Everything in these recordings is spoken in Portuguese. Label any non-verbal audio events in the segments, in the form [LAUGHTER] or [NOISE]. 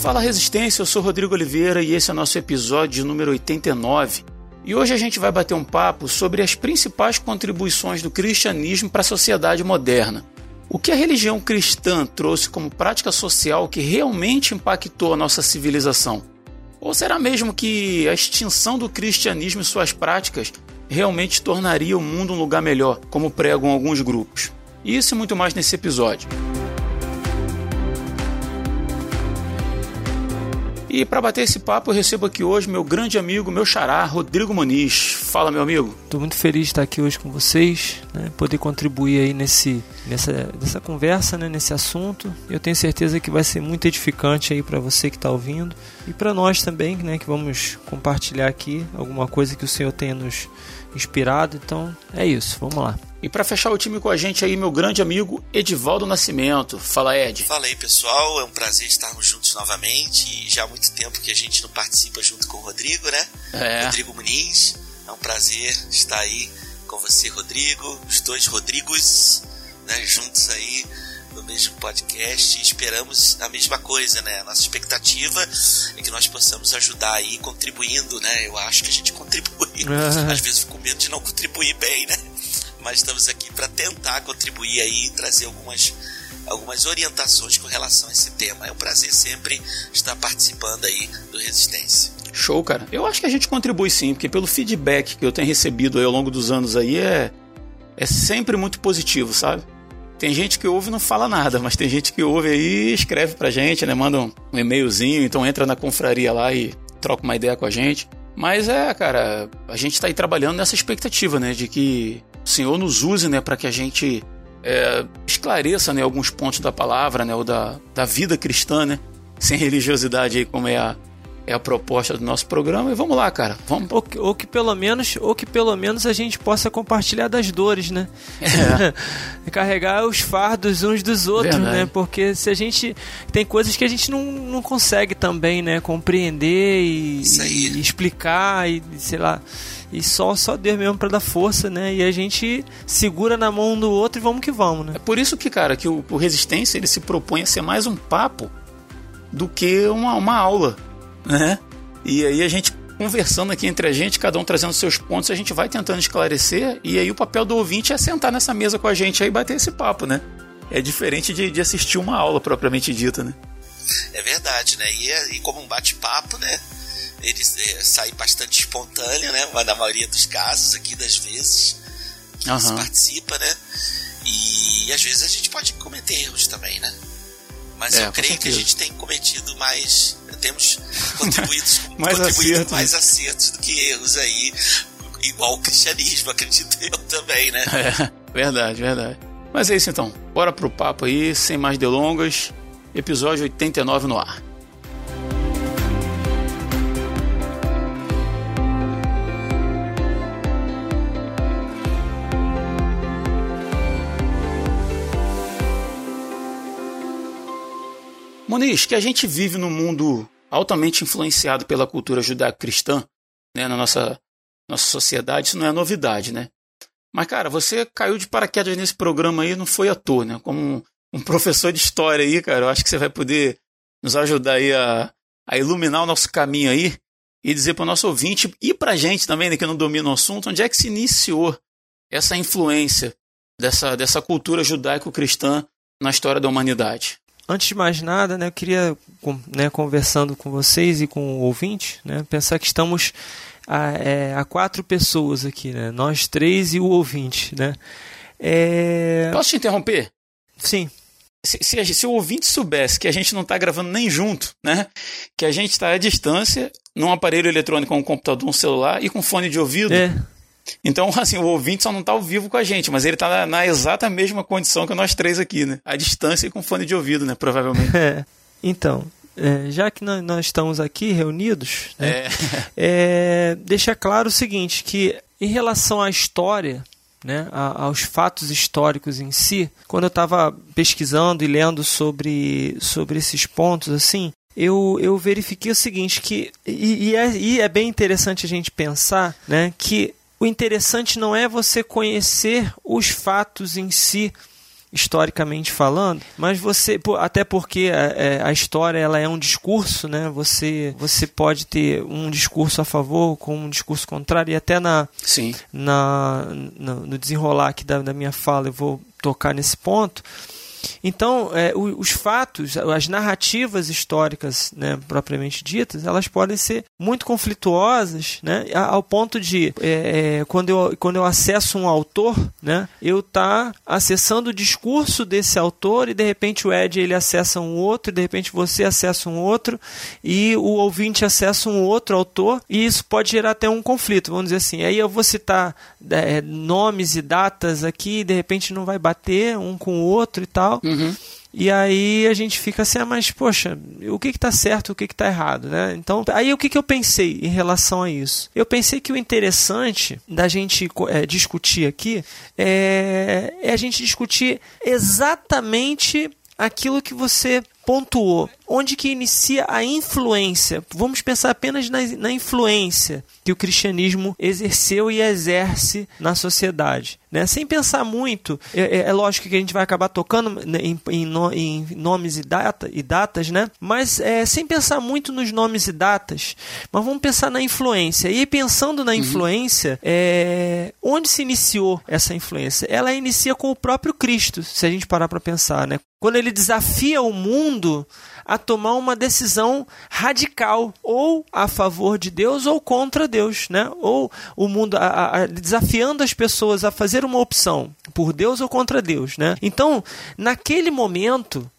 Fala Resistência, eu sou Rodrigo Oliveira e esse é nosso episódio número 89. E hoje a gente vai bater um papo sobre as principais contribuições do cristianismo para a sociedade moderna. O que a religião cristã trouxe como prática social que realmente impactou a nossa civilização? Ou será mesmo que a extinção do cristianismo e suas práticas realmente tornaria o mundo um lugar melhor, como pregam alguns grupos? Isso e muito mais nesse episódio. E para bater esse papo, eu recebo aqui hoje meu grande amigo, meu xará, Rodrigo Muniz. Fala, meu amigo. Estou muito feliz de estar aqui hoje com vocês, né, poder contribuir aí nesse, nessa, nessa conversa, né, nesse assunto. Eu tenho certeza que vai ser muito edificante aí para você que está ouvindo e para nós também, né, que vamos compartilhar aqui alguma coisa que o Senhor tenha nos inspirado. Então é isso, vamos lá. E para fechar o time com a gente aí, meu grande amigo Edivaldo Nascimento. Fala, Ed. Fala aí, pessoal. É um prazer estarmos juntos novamente. E já há muito tempo que a gente não participa junto com o Rodrigo, né? É. Rodrigo Muniz. É um prazer estar aí com você, Rodrigo. Os dois Rodrigos, né? Juntos aí no mesmo podcast e esperamos a mesma coisa, né? A nossa expectativa é que nós possamos ajudar aí contribuindo, né? Eu acho que a gente contribui. Às vezes fico com medo de não contribuir bem, né? Mas estamos aqui para tentar contribuir aí e trazer algumas, algumas orientações com relação a esse tema. É um prazer sempre estar participando aí do Resistência. Show, cara. Eu acho que a gente contribui sim, porque pelo feedback que eu tenho recebido ao longo dos anos aí é, é sempre muito positivo, sabe? Tem gente que ouve e não fala nada, mas tem gente que ouve aí e escreve pra gente, né? Manda um, e-mailzinho, então entra na confraria lá e troca uma ideia com a gente. Mas é, cara, a gente tá aí trabalhando nessa expectativa, né? De que Senhor nos use né, para que a gente é, esclareça né, alguns pontos da palavra né, ou da, da vida cristã, né, sem religiosidade, aí, como é a, é a proposta do nosso programa. E vamos lá, cara. Vamos. Ou, que, ou que pelo menos, ou que pelo menos a gente possa compartilhar das dores, né? É. [LAUGHS] Carregar os fardos uns dos outros, né? Verdade. né? Porque se a gente tem coisas que a gente não, não consegue também, né? Compreender e, e explicar e sei lá. E só, só Deus mesmo para dar força, né? E a gente segura na mão do outro e vamos que vamos, né? É por isso que, cara, que o, o Resistência ele se propõe a ser mais um papo do que uma, uma aula, né? E aí a gente conversando aqui entre a gente, cada um trazendo seus pontos, a gente vai tentando esclarecer, e aí o papel do ouvinte é sentar nessa mesa com a gente aí e bater esse papo, né? É diferente de, de assistir uma aula propriamente dita, né? É verdade, né? E, é, e como um bate-papo, né? ele é, sai bastante espontâneo, né? Na maioria dos casos aqui das vezes que uhum. se participa, né? E às vezes a gente pode cometer erros também, né? Mas é, eu creio que a gente tem cometido mais. Temos contribuído, [LAUGHS] mais, contribuído acertos. mais acertos do que erros aí, igual o cristianismo, [LAUGHS] acredito eu também, né? É, verdade, verdade. Mas é isso então. Bora pro papo aí, sem mais delongas. Episódio 89 no ar. Moniz, que a gente vive num mundo altamente influenciado pela cultura judaico-cristã, né, na nossa, nossa sociedade, isso não é novidade, né? Mas, cara, você caiu de paraquedas nesse programa aí, não foi à toa, né? Como um, um professor de história aí, cara, eu acho que você vai poder nos ajudar aí a, a iluminar o nosso caminho aí e dizer para o nosso ouvinte e para a gente também, né, que não domina o assunto, onde é que se iniciou essa influência dessa, dessa cultura judaico-cristã na história da humanidade? Antes de mais nada, né, eu queria, né, conversando com vocês e com o ouvinte, né, pensar que estamos a, é, a quatro pessoas aqui, né, nós três e o ouvinte. Né. É... Posso te interromper? Sim. Se, se, se, o ouvinte soubesse que a gente não está gravando nem junto, né? Que a gente está à distância, num aparelho eletrônico, um computador, um celular e com fone de ouvido. É. Então, [LAUGHS] assim, o ouvinte só não está ao vivo com a gente, mas ele está na, na, exata mesma condição que nós três aqui, né? À distância e com fone de ouvido, né? Provavelmente. [LAUGHS] É. Então, é, já que nós, nós, estamos aqui reunidos, né, é. [LAUGHS] é, deixa claro o seguinte, que em relação à história, né, a, aos fatos históricos em si, quando eu estava pesquisando e lendo sobre, sobre esses pontos, assim, eu, eu verifiquei o seguinte, que, e, e, é, e é bem interessante a gente pensar né, que o interessante não é você conhecer os fatos em si, historicamente falando, mas você até porque a, é, a, história ela é um discurso, né? Você você pode ter um discurso a favor com um discurso contrário e até na Sim. na, na no desenrolar aqui da, da minha fala eu vou tocar nesse ponto. Então, é, os fatos, as narrativas históricas, né, propriamente ditas, elas podem ser muito conflituosas, né, ao ponto de, é, é, quando, eu, quando eu acesso um autor, né, eu tá acessando o discurso desse autor e de repente o Ed ele acessa um outro, de repente você acessa um outro e o ouvinte acessa um outro autor e isso pode gerar até um conflito, vamos dizer assim. Aí eu vou citar é, nomes e datas aqui e de repente não vai bater um com o outro e tal. Uhum. E aí a gente fica assim, ah, mas poxa, o que está certo, o que está errado, né? Então, aí o que, que eu pensei em relação a isso? Eu pensei que o interessante da gente é, discutir aqui é, é a gente discutir exatamente aquilo que você pontuou. Onde que inicia a influência? Vamos pensar apenas na, na influência que o cristianismo exerceu e exerce na sociedade. Né? Sem pensar muito, é, é, é, lógico que a gente vai acabar tocando em, em, em nomes e, data, e, datas, né? mas é, sem pensar muito nos nomes e datas, mas vamos pensar na influência. E pensando na uhum. influência, é, onde se iniciou essa influência? Ela inicia com o próprio Cristo, se a gente parar para pensar. Né? Quando ele desafia o mundo a tomar uma decisão radical, ou a favor de Deus ou contra Deus, né? Ou o mundo a, a, desafiando as pessoas a fazer uma opção por Deus ou contra Deus, né? Então, naquele momento,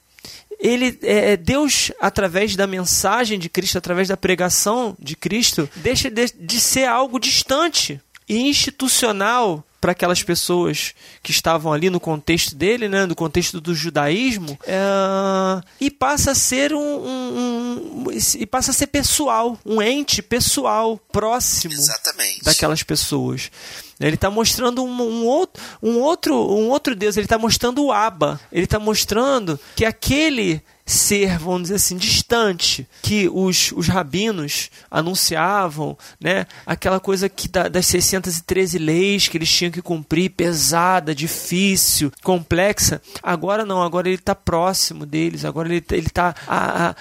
ele é, é, Deus através da mensagem de Cristo, através da pregação de Cristo, deixa de, de ser algo distante e institucional para aquelas pessoas que estavam ali no contexto dele, né, no contexto do judaísmo, é, e passa a ser um, um, um, e passa a ser pessoal, um ente pessoal próximo Exatamente. daquelas pessoas. Ele está mostrando um, um, outro, um, outro, um outro Deus, ele está mostrando o Abba, ele está mostrando que aquele ser, vamos dizer assim, distante que os, os rabinos anunciavam, né? Aquela coisa que da, das 613 leis que eles tinham que cumprir, pesada, difícil, complexa. Agora não, agora ele está próximo deles, agora ele está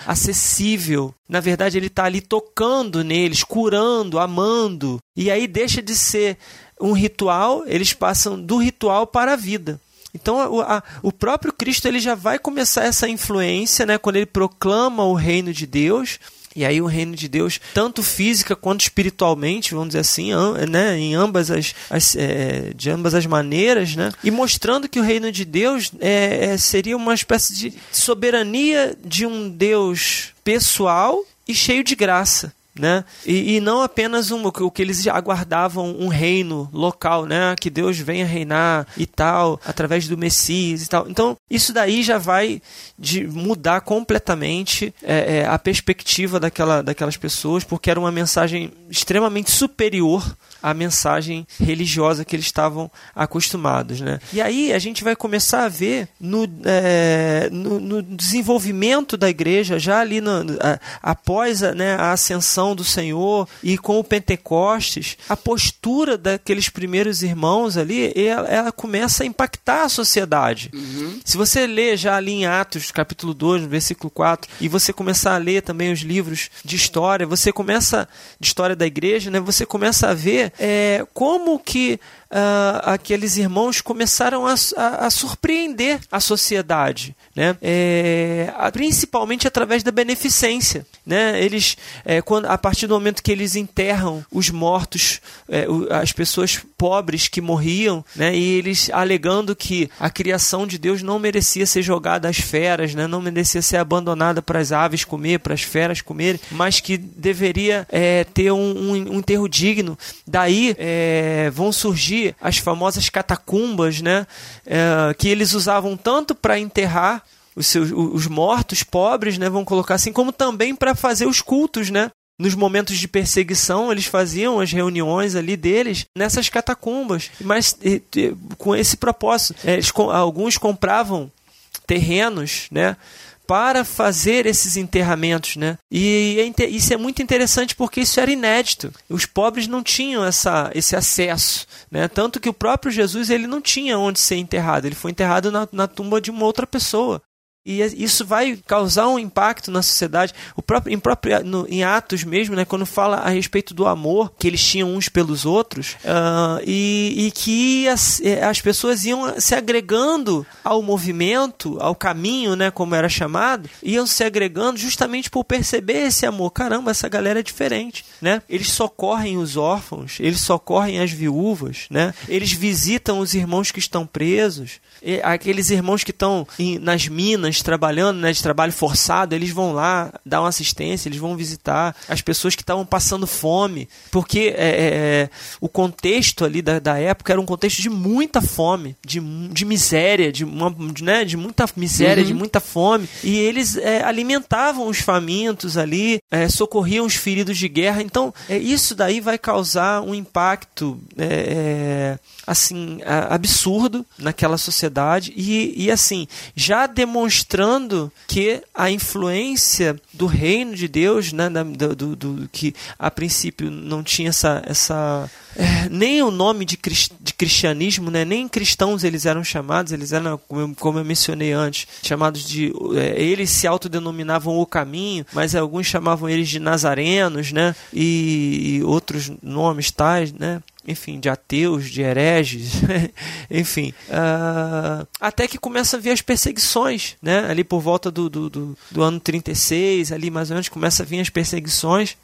acessível. Na verdade, ele está ali tocando neles, curando, amando. E aí deixa de ser um ritual, eles passam do ritual para a vida. Então a, a, o próprio Cristo ele já vai começar essa influência, né, quando ele proclama o reino de Deus. E aí o reino de Deus, tanto física quanto espiritualmente, vamos dizer assim, né, em ambas as, as é, de ambas as maneiras, né, e mostrando que o reino de Deus é, é, seria uma espécie de soberania de um Deus pessoal e cheio de graça né? E, e, não apenas um, o que eles aguardavam um reino local, né? Que Deus venha reinar e tal, através do Messias e tal. Então, isso daí já vai de mudar completamente é, é, a perspectiva daquela, daquelas pessoas, porque era uma mensagem extremamente superior à mensagem religiosa que eles estavam acostumados, né? E aí a gente vai começar a ver no, é, no, no, desenvolvimento da igreja, já ali no, a, após a, né, a ascensão do Senhor e com o Pentecostes, a postura daqueles primeiros irmãos ali, ela, ela começa a impactar a sociedade. Uhum. Se você ler já ali em Atos, capítulo 2, versículo 4, e você começar a ler também os livros de história, você começa, de história da igreja, né, você começa a ver é, como que uh, aqueles irmãos começaram a, a, a, surpreender a sociedade, né? É, principalmente através da beneficência. Né? Eles, é, quando, a partir do momento que eles enterram os mortos, é, as pessoas pobres que morriam, né? e eles alegando que a criação de Deus não merecia ser jogada às feras, né? não merecia ser abandonada para as aves comer, para as feras comerem, mas que deveria é, ter um, um, um enterro digno. Daí é, vão surgir as famosas catacumbas, né? É, que eles usavam tanto para enterrar os, seus, os mortos pobres, né? Vão colocar assim, como também para fazer os cultos, né? nos momentos de perseguição, eles faziam as reuniões ali deles nessas catacumbas, mas com esse propósito. Eles, alguns compravam terrenos, né? Para fazer esses enterramentos, né? E é, isso é muito interessante porque isso era inédito. Os pobres não tinham essa, esse acesso, né? Tanto que o próprio Jesus ele não tinha onde ser enterrado. Ele foi enterrado na, na tumba de uma outra pessoa. E isso vai causar um impacto na sociedade. O próprio, em, próprio, no, em Atos mesmo, né, quando fala a respeito do amor que eles tinham uns pelos outros, uh, e, e, que as, eh, as pessoas iam se agregando ao movimento, ao caminho, né, como era chamado, iam se agregando justamente por perceber esse amor. Caramba, essa galera é diferente. Né? Eles socorrem os órfãos, eles socorrem as viúvas, né? eles visitam os irmãos que estão presos, aqueles irmãos que estão nas minas trabalhando, né, de trabalho forçado, eles vão lá dar uma assistência, eles vão visitar as pessoas que estavam passando fome, porque é, é, é, o contexto ali da, da época era um contexto de muita fome, de, de miséria, de, uma, de, né, de muita miséria, uhum. de muita fome, e eles é, alimentavam os famintos ali, é, socorriam os feridos de guerra, então é, isso daí vai causar um impacto assim absurdo naquela sociedade e, e assim já demonstrando que a influência do reino de Deus, né, do, do, do que a princípio não tinha essa, essa é, nem o nome de, de cristianismo, né, nem cristãos eles eram chamados, eles eram, como eu, como eu mencionei antes, chamados de. É, eles se autodenominavam o caminho, mas alguns chamavam eles de nazarenos, né, e, e outros nomes tais, né enfim, de ateus, de hereges, [LAUGHS] enfim, uh, até que começa a vir as perseguições, né? Ali por volta do, do, do, do ano 36, ali mais ou menos, começa a vir as perseguições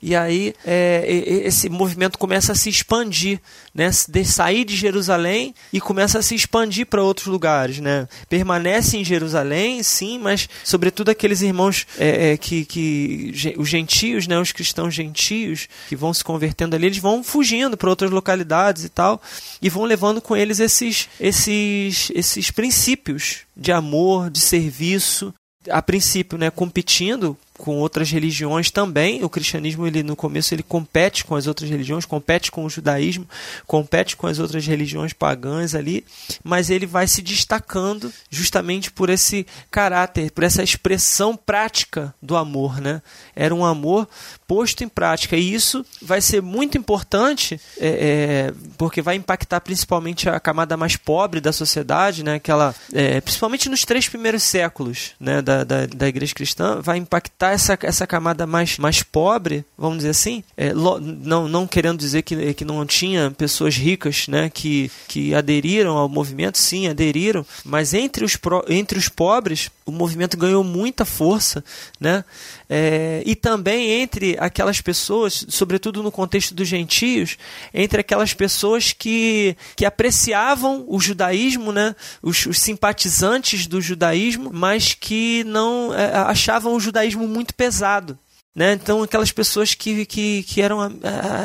e aí é, esse movimento começa a se expandir, né? De sair de Jerusalém e começa a se expandir para outros lugares, né? Permanece em Jerusalém, sim, mas sobretudo aqueles irmãos é, é, que, que os gentios, né? Os cristãos gentios que vão se convertendo ali, eles vão fugindo para outras localidades e tal e vão levando com eles esses esses esses princípios de amor, de serviço, a princípio, né, competindo com outras religiões também. O cristianismo, ele no começo, ele compete com as outras religiões, compete com o judaísmo, compete com as outras religiões pagãs ali, mas ele vai se destacando justamente por esse caráter, por essa expressão prática do amor, né? Era um amor posto em prática e isso vai ser muito importante é, é, porque vai impactar principalmente a camada mais pobre da sociedade, né? Aquela, é, principalmente nos três primeiros séculos, né? Da, da, da igreja cristã, vai impactar essa, essa camada mais, mais pobre, vamos dizer assim, é, lo, não, não querendo dizer que, que não tinha pessoas ricas né, que, que aderiram ao movimento, sim, aderiram, mas entre os, pro, entre os pobres o movimento ganhou muita força, né? É, e também entre aquelas pessoas, sobretudo no contexto dos gentios, entre aquelas pessoas que, que apreciavam o judaísmo, né? os, os simpatizantes do judaísmo, mas que não é, achavam o judaísmo muito pesado. Né? Então aquelas pessoas que, que, que eram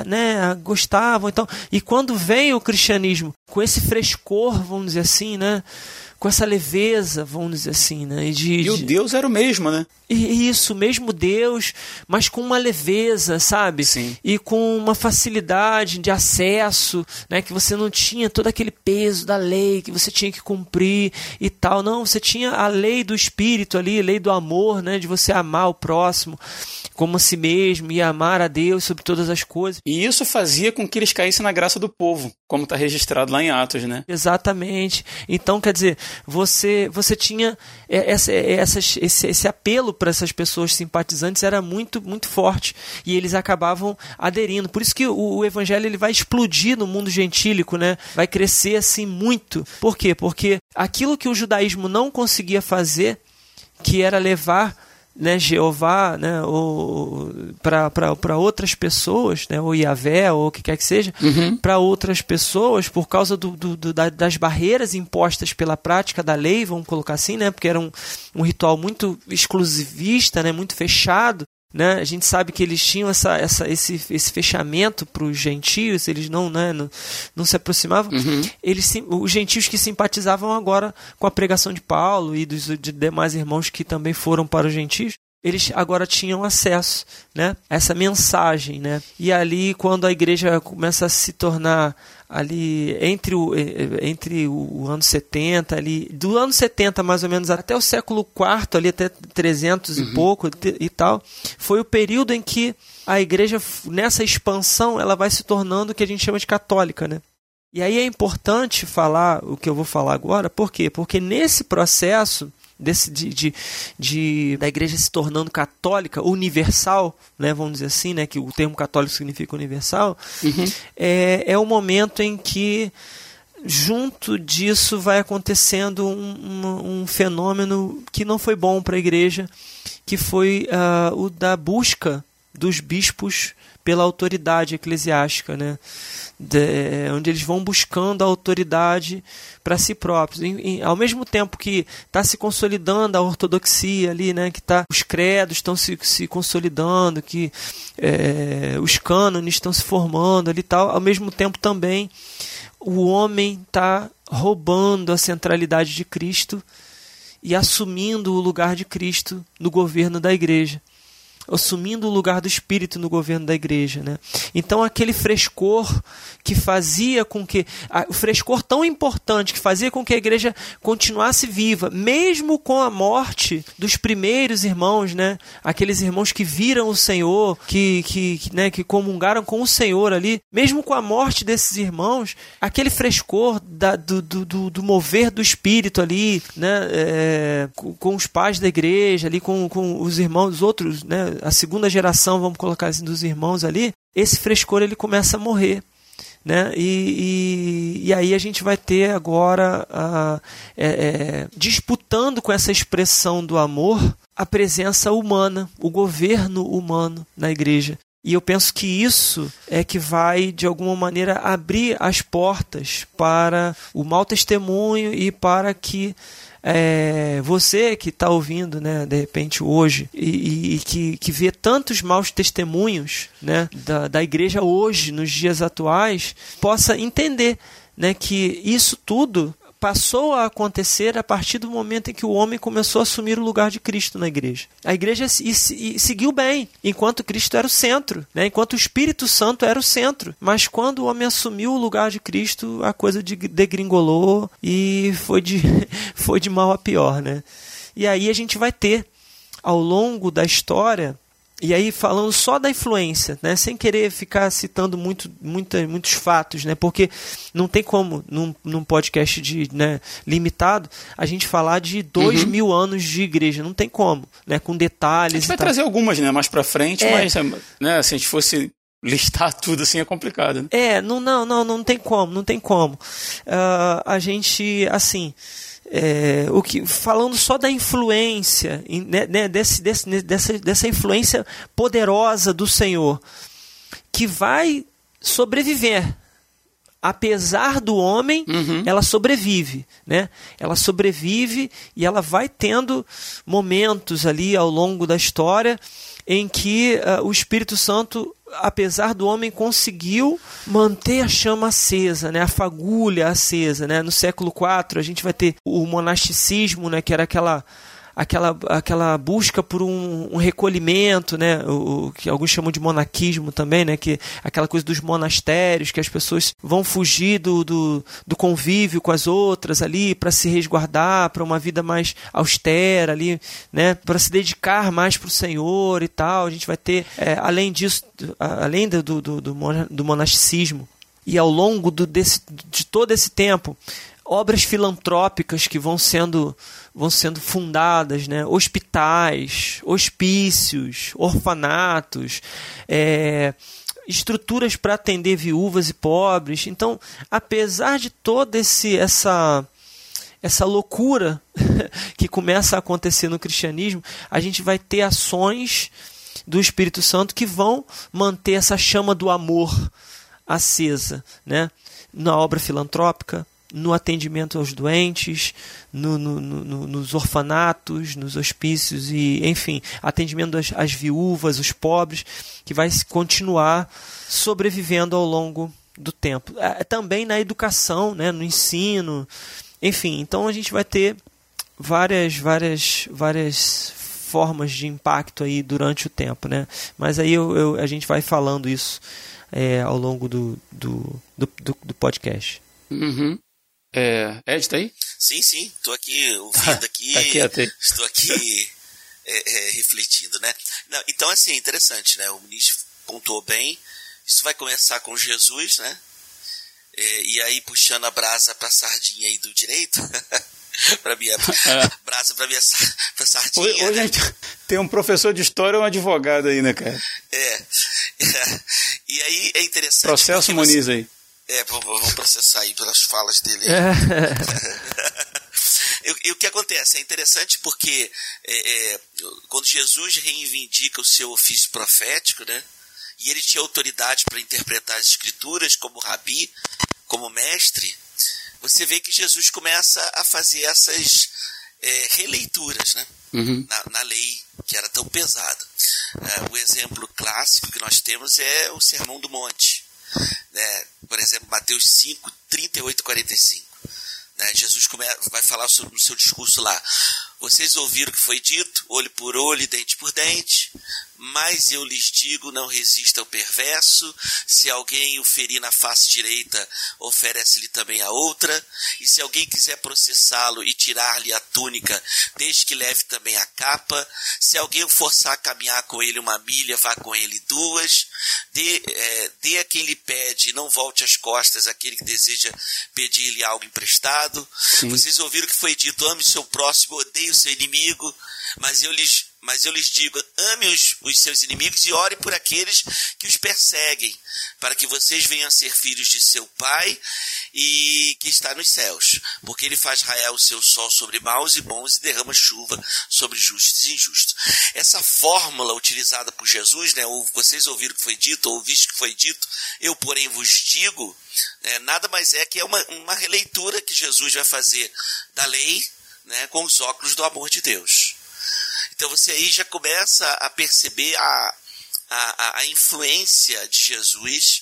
né, gostavam então e quando vem o cristianismo com esse frescor vamos dizer assim né com essa leveza, vamos dizer assim, né? E, de, e o Deus era o mesmo, né? E isso, mesmo Deus, mas com uma leveza, sabe? Sim. E com uma facilidade de acesso, né? Que você não tinha todo aquele peso da lei que você tinha que cumprir e tal. Não, você tinha a lei do Espírito ali, a lei do amor, né? De você amar o próximo como a si mesmo e amar a Deus sobre todas as coisas. E isso fazia com que eles caíssem na graça do povo, como está registrado lá em Atos, né? Exatamente. Então, quer dizer, você, você tinha essa, essa, esse, esse apelo para essas pessoas simpatizantes era muito, muito forte e eles acabavam aderindo. Por isso que o, o evangelho ele vai explodir no mundo gentílico, né? Vai crescer assim muito. Por quê? Porque aquilo que o judaísmo não conseguia fazer, que era levar né, Jeová, né, para outras pessoas, né, ou Yahvé, ou o que quer que seja, uhum. para outras pessoas, por causa do, do, do, das barreiras impostas pela prática da lei, vamos colocar assim, né, porque era um, um ritual muito exclusivista, né, muito fechado, né? A gente sabe que eles tinham essa, essa, esse, esse fechamento para os gentios, eles não, né, não, não se aproximavam. Uhum. Eles, os gentios que simpatizavam agora com a pregação de Paulo e dos de demais irmãos que também foram para os gentios, eles agora tinham acesso né, a essa mensagem. Né? E ali, quando a igreja começa a se tornar ali entre o, entre o ano 70, ali, do ano 70 mais ou menos até o século IV, ali até 300 uhum. e pouco e tal, foi o período em que a igreja, nessa expansão, ela vai se tornando o que a gente chama de católica, né? E aí é importante falar o que eu vou falar agora, por quê? Porque nesse processo desse, de, de, de, da igreja se tornando católica, universal, né, vamos dizer assim, né, que o termo católico significa universal, uhum. é, é o momento em que junto disso vai acontecendo um, um, um fenômeno que não foi bom para a igreja, que foi uh, o da busca dos bispos pela autoridade eclesiástica, né? De, onde eles vão buscando a autoridade para si próprios. E, e, ao mesmo tempo que está se consolidando a ortodoxia ali, né? Que tá, os credos estão se, se consolidando, que é, os cânones estão se formando ali tal. Ao mesmo tempo também o homem está roubando a centralidade de Cristo e assumindo o lugar de Cristo no governo da igreja assumindo o lugar do espírito no governo da igreja, né? Então aquele frescor que fazia com que o frescor tão importante que fazia com que a igreja continuasse viva, mesmo com a morte dos primeiros irmãos, né? Aqueles irmãos que viram o Senhor, que que, né, que comungaram com o Senhor ali, mesmo com a morte desses irmãos, aquele frescor da, do, do, do, mover do espírito ali, né? É, com, com, os pais da igreja ali, com, com os irmãos, os outros, né? A segunda geração, vamos colocar assim, dos irmãos ali, esse frescor ele começa a morrer. Né? E, e, e aí a gente vai ter agora, a, é, é, disputando com essa expressão do amor, a presença humana, o governo humano na igreja. E eu penso que isso é que vai, de alguma maneira, abrir as portas para o mau testemunho e para que é, você que está ouvindo, né, de repente hoje, e, e, que, que vê tantos maus testemunhos né, da, da igreja hoje, nos dias atuais, possa entender né, que isso tudo passou a acontecer a partir do momento em que o homem começou a assumir o lugar de Cristo na igreja. A igreja seguiu bem, enquanto Cristo era o centro, né? enquanto o Espírito Santo era o centro. Mas quando o homem assumiu o lugar de Cristo, a coisa degringolou e foi de, [LAUGHS] foi de mal a pior. Né? E aí a gente vai ter, ao longo da história, e aí, falando só da influência, né, sem querer ficar citando muito, muita, muitos fatos, né, porque não tem como, num, num podcast de, né, limitado, a gente falar de dois uhum. mil anos de igreja. Não tem como, né, com detalhes. A gente vai trazer algumas né, mais para frente, é. mas né, se a gente fosse listar [LAUGHS] tudo assim é complicado. Né? É, não, não, não, não tem como, não tem como. Uh, a gente, assim é, o que, falando só da influência, né, né, desse, desse, dessa, dessa influência poderosa do Senhor, que vai sobreviver. Apesar do homem, uhum. ela sobrevive, né? Ela sobrevive e ela vai tendo momentos ali ao longo da história em que uh, o Espírito Santo apesar do homem conseguiu manter a chama acesa, né, a fagulha acesa, né? No século IV a gente vai ter o monasticismo, né, que era aquela aquela, aquela busca por um, um recolhimento, né, o, o, que alguns chamam de monaquismo também, né, que aquela coisa dos monastérios, que as pessoas vão fugir do, do, do convívio com as outras ali para se resguardar para uma vida mais austera ali, né, para se dedicar mais para o Senhor e tal. A gente vai ter, é, além disso, além do, do, do, do monasticismo, e ao longo do, desse, de todo esse tempo, obras filantrópicas que vão sendo, vão sendo fundadas, né? hospitais, hospícios, orfanatos, é, estruturas para atender viúvas e pobres. Então, apesar de toda esse, essa, essa loucura [LAUGHS] que começa a acontecer no cristianismo, a gente vai ter ações do Espírito Santo que vão manter essa chama do amor acesa, né? Na obra filantrópica, no atendimento aos doentes, no, no, no, nos orfanatos, nos hospícios e, enfim, atendimento às, às viúvas, os pobres, que vai continuar sobrevivendo ao longo do tempo. É, também na educação, né, no ensino, enfim. Então a gente vai ter várias, várias, várias formas de impacto aí durante o tempo, né? Mas aí eu, eu, a gente vai falando isso é, ao longo do, do, do, do podcast. Uhum. É, Ed, tá aí? Sim, sim, estou aqui ouvindo [LAUGHS] aqui, tá estou aqui é, é, refletindo, né? Não, então, assim, interessante, né? O ministro pontuou bem, isso vai começar com Jesus, né? É, e aí puxando a brasa para a sardinha aí do direito, [LAUGHS] para minha é. [LAUGHS] brasa para minha pra sardinha. Hoje, hoje né? a gente tem um professor de história e um advogado aí, né, cara? É. é. E aí é interessante. Processo Muniz você... aí. É, vamos processar aí pelas falas dele. É. [LAUGHS] e, e, o que acontece? É interessante porque é, é, quando Jesus reivindica o seu ofício profético, né? E ele tinha autoridade para interpretar as escrituras como rabi, como mestre, você vê que Jesus começa a fazer essas é, releituras né? Uhum. Na, na, lei que era tão pesada. É, o exemplo clássico que nós temos é o Sermão do Monte. Né? Mateus 5, 38 e 45. Né? Jesus vai falar sobre, no seu discurso lá. Vocês ouviram o que foi dito, olho por olho, dente por dente. Mas eu lhes digo: não resista ao perverso. Se alguém o ferir na face direita, oferece-lhe também a outra. E se alguém quiser processá-lo e tirar-lhe a túnica, deixe que leve também a capa. Se alguém o forçar a caminhar com ele uma milha, vá com ele duas. Dê, é, dê a quem lhe pede, e não volte as costas àquele que deseja pedir-lhe algo emprestado. Sim. Vocês ouviram o que foi dito: ame o seu próximo, odeie o seu inimigo. Mas eu lhes mas eu lhes digo: ame os, os, seus inimigos e ore por aqueles que os perseguem, para que vocês venham a ser filhos de seu Pai e que está nos céus. Porque ele faz raiar o seu sol sobre maus e bons e derrama chuva sobre justos e injustos. Essa fórmula utilizada por Jesus, né, ou vocês ouviram o que foi dito, ou visto que foi dito, eu, porém, vos digo, né, nada mais é que é uma, uma releitura que Jesus vai fazer da lei né, com os óculos do amor de Deus. Então você aí já começa a perceber a, a, a influência de Jesus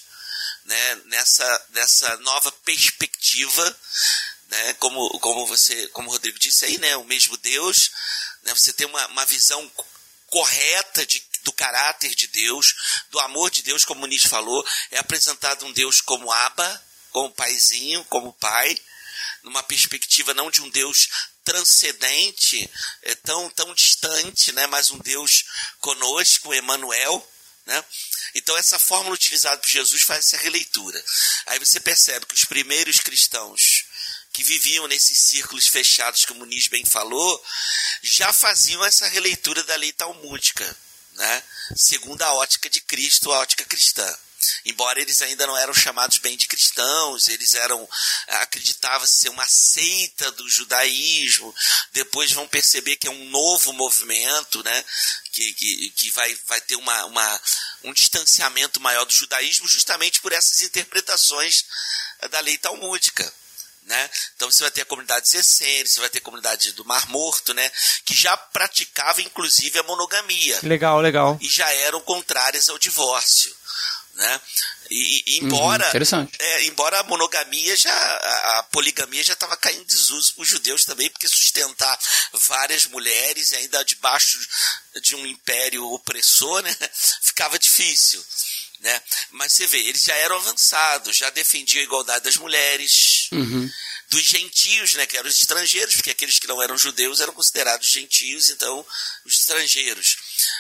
né, nessa, nessa nova perspectiva, né, como, como você, como o Rodrigo disse aí, né, o mesmo Deus, né, você tem uma, uma visão correta de, do caráter de Deus, do amor de Deus, como o Nietzsche falou, é apresentado um Deus como Abba, como paizinho, como pai, numa perspectiva não de um Deus transcendente, é tão, tão distante, né? mas um Deus conosco, Emmanuel. Né? Então, essa fórmula utilizada por Jesus faz essa releitura. Aí você percebe que os primeiros cristãos que viviam nesses círculos fechados, como o Nis bem falou, já faziam essa releitura da lei talmúdica, né? segundo a ótica de Cristo, a ótica cristã embora eles ainda não eram chamados bem de cristãos, eles eram acreditavam ser uma seita do judaísmo. Depois vão perceber que é um novo movimento, né? Que, que, que vai, vai ter uma, uma, um distanciamento maior do judaísmo, justamente por essas interpretações da lei talmúdica. Né? Então você vai ter a comunidade Zessene, você vai ter a comunidade do Mar Morto, né? que já praticava inclusive a monogamia. Legal, legal. E já eram contrárias ao divórcio né? E, e embora uhum, é, embora a monogamia já a, a poligamia já estava caindo em desuso os judeus também porque sustentar várias mulheres ainda debaixo de um império opressor né, [LAUGHS] ficava difícil né? Mas você vê, eles já eram avançados, já defendiam a igualdade das mulheres, uhum. dos gentios, né? Que eram os estrangeiros, porque aqueles que não eram judeus eram considerados gentios, então os estrangeiros.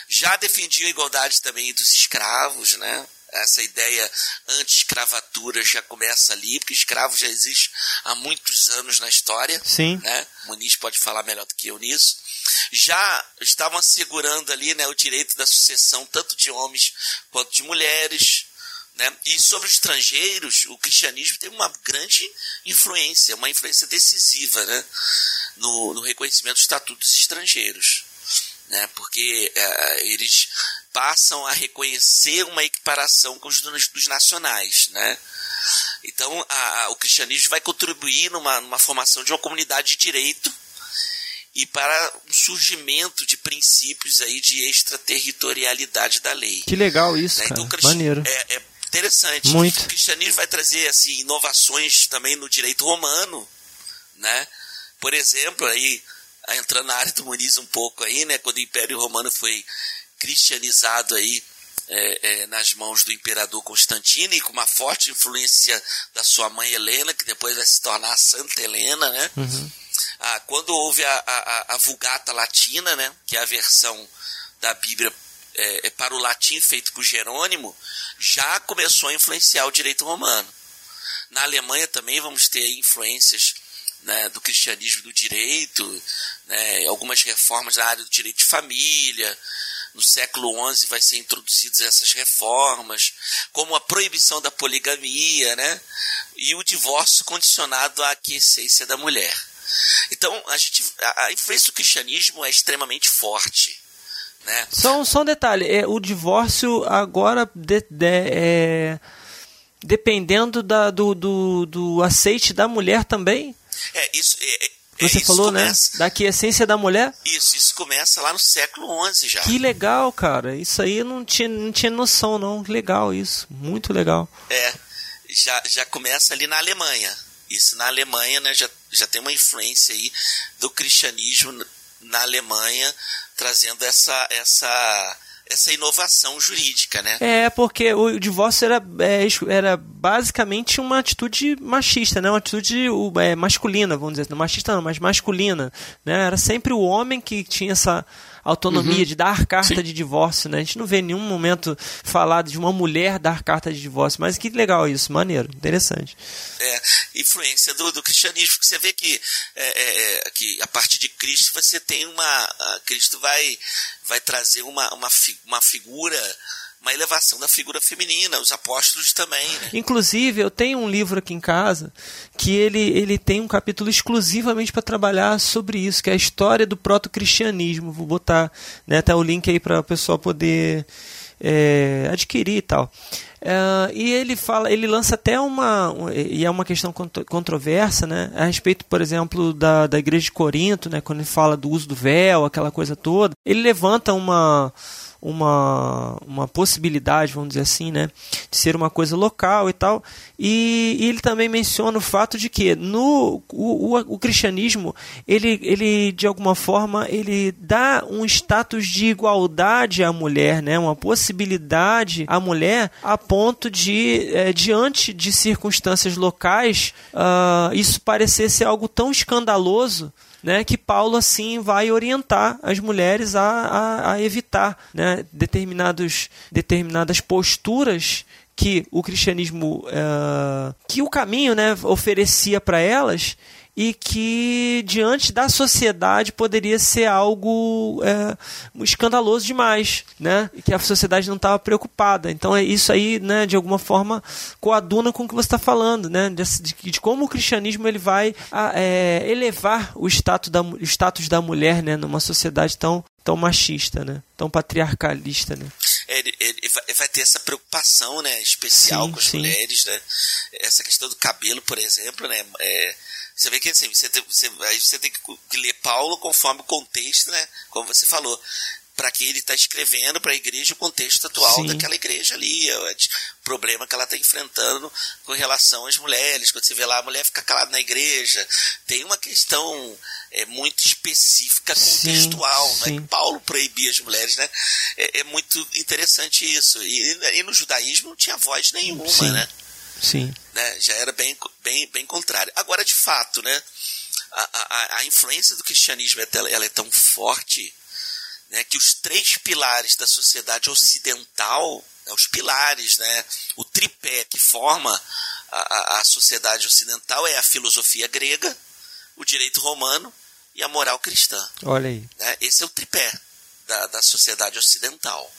Já defendiam a igualdade também dos escravos, né? Essa ideia anti-escravatura já começa ali, porque escravo já existe há muitos anos na história. Sim. Né? Muniz pode falar melhor do que eu nisso. Já estavam assegurando ali né, o direito da sucessão tanto de homens quanto de mulheres. Né? E sobre os estrangeiros, o cristianismo tem uma grande influência, uma influência decisiva né? no, no reconhecimento do estatuto dos estrangeiros. Né? Porque é, eles passam a reconhecer uma equiparação com os dos nacionais, né? Então, a, a, o cristianismo vai contribuir numa, numa formação de uma comunidade de direito e para um surgimento de princípios aí de extraterritorialidade da lei. Que legal isso, né? então, cara. Maneiro. É, é interessante. Muito. O cristianismo vai trazer assim inovações também no direito romano, né? Por exemplo, aí entrando na área do Muniz um pouco aí, né? Quando o Império Romano foi cristianizado aí é, é, nas mãos do imperador Constantino e com uma forte influência da sua mãe Helena, que depois vai se tornar a Santa Helena, né? Uhum. Ah, quando houve a, a, a, Vulgata Latina, né? Que é a versão da Bíblia é, é, para o latim feito por Jerônimo, já começou a influenciar o direito romano. Na Alemanha também vamos ter influências né, do cristianismo do direito, né, algumas reformas na área do direito de família, no século XI vai ser introduzidas essas reformas, como a proibição da poligamia, né? E o divórcio condicionado à aquiescência da mulher. Então, a, gente, a, influência do cristianismo é extremamente forte. Né? Só, só um detalhe, é, o divórcio agora de, de, é, dependendo da, do, do, do aceite da mulher também? É, isso, é, é você é, falou, né? começa... né? Da essência da mulher? Isso, isso começa lá no século XI já. Que legal, cara. Isso aí eu não tinha, não tinha noção, não. Legal isso. Muito legal. É. Já, já começa ali na Alemanha. Isso na Alemanha, né? Já, já tem uma influência aí do cristianismo na Alemanha, trazendo essa, essa essa inovação jurídica, né? É, porque o divórcio era, é, era basicamente uma atitude machista, né? Uma atitude é, masculina, vamos dizer, não machista não, mas masculina, né? Era sempre o homem que tinha essa autonomia uhum. de dar carta Sim. de divórcio, né? A gente não vê em nenhum momento falado de uma mulher dar carta de divórcio, mas que legal isso, maneiro, interessante. É, influência do, do cristianismo, que você vê que, é, é, é que a partir de Cristo você tem uma. Cristo vai, vai trazer uma, uma, uma figura uma elevação da figura feminina, os apóstolos também. Né? Inclusive, eu tenho um livro aqui em casa que ele, ele tem um capítulo exclusivamente para trabalhar sobre isso, que é a história do proto-cristianismo. Vou botar né, até o link aí para o pessoal poder é, adquirir e tal. É, e ele fala, ele lança até uma, e é uma questão controversa, né, a respeito, por exemplo, da, da igreja de Corinto, né, quando ele fala do uso do véu, aquela coisa toda. Ele levanta uma uma, uma possibilidade, vamos dizer assim, né, de ser uma coisa local e tal. E, e ele também menciona o fato de que no o, o, o, cristianismo ele, ele de alguma forma ele dá um status de igualdade à mulher, né, uma possibilidade à mulher a ponto de é, diante de circunstâncias locais uh, isso parecer ser algo tão escandaloso né, que Paulo assim vai orientar as mulheres a, a, a evitar né, determinados, determinadas posturas que o cristianismo, uh, que o caminho né, oferecia para elas e que diante da sociedade poderia ser algo é, escandaloso demais, né? E que a sociedade não estava preocupada. Então é isso aí, né? De alguma forma coaduna com o que você está falando, né? De, de, como o cristianismo ele vai a, é, elevar o status da, o status da mulher, né? Numa sociedade tão tão machista, né? Tão patriarcalista, né? É, ele, ele vai ter essa preocupação, né? Especial sim, com as sim. mulheres, né? Essa questão do cabelo, por exemplo, né? É, você vê que assim, você tem, você, aí você tem que ler Paulo conforme o contexto, né? Como você falou para que ele está escrevendo para a igreja o contexto atual Sim. daquela igreja ali, o problema que ela está enfrentando com relação às mulheres. Quando você vê lá a mulher fica calada na igreja, tem uma questão é, muito específica, contextual. Sim, sim. Né? Paulo proibia as mulheres, né? É, é muito interessante isso. E, e, no judaísmo não tinha voz nenhuma, sim. né? Sim. Né? Já era bem, bem, bem contrário. Agora, de fato, né? A, a, a influência do cristianismo ela é tão forte né, que os três pilares da sociedade ocidental, né, os pilares, né, o tripé que forma a, a, sociedade ocidental é a filosofia grega, o direito romano e a moral cristã. Olha aí. Né, esse é o tripé da, da sociedade ocidental.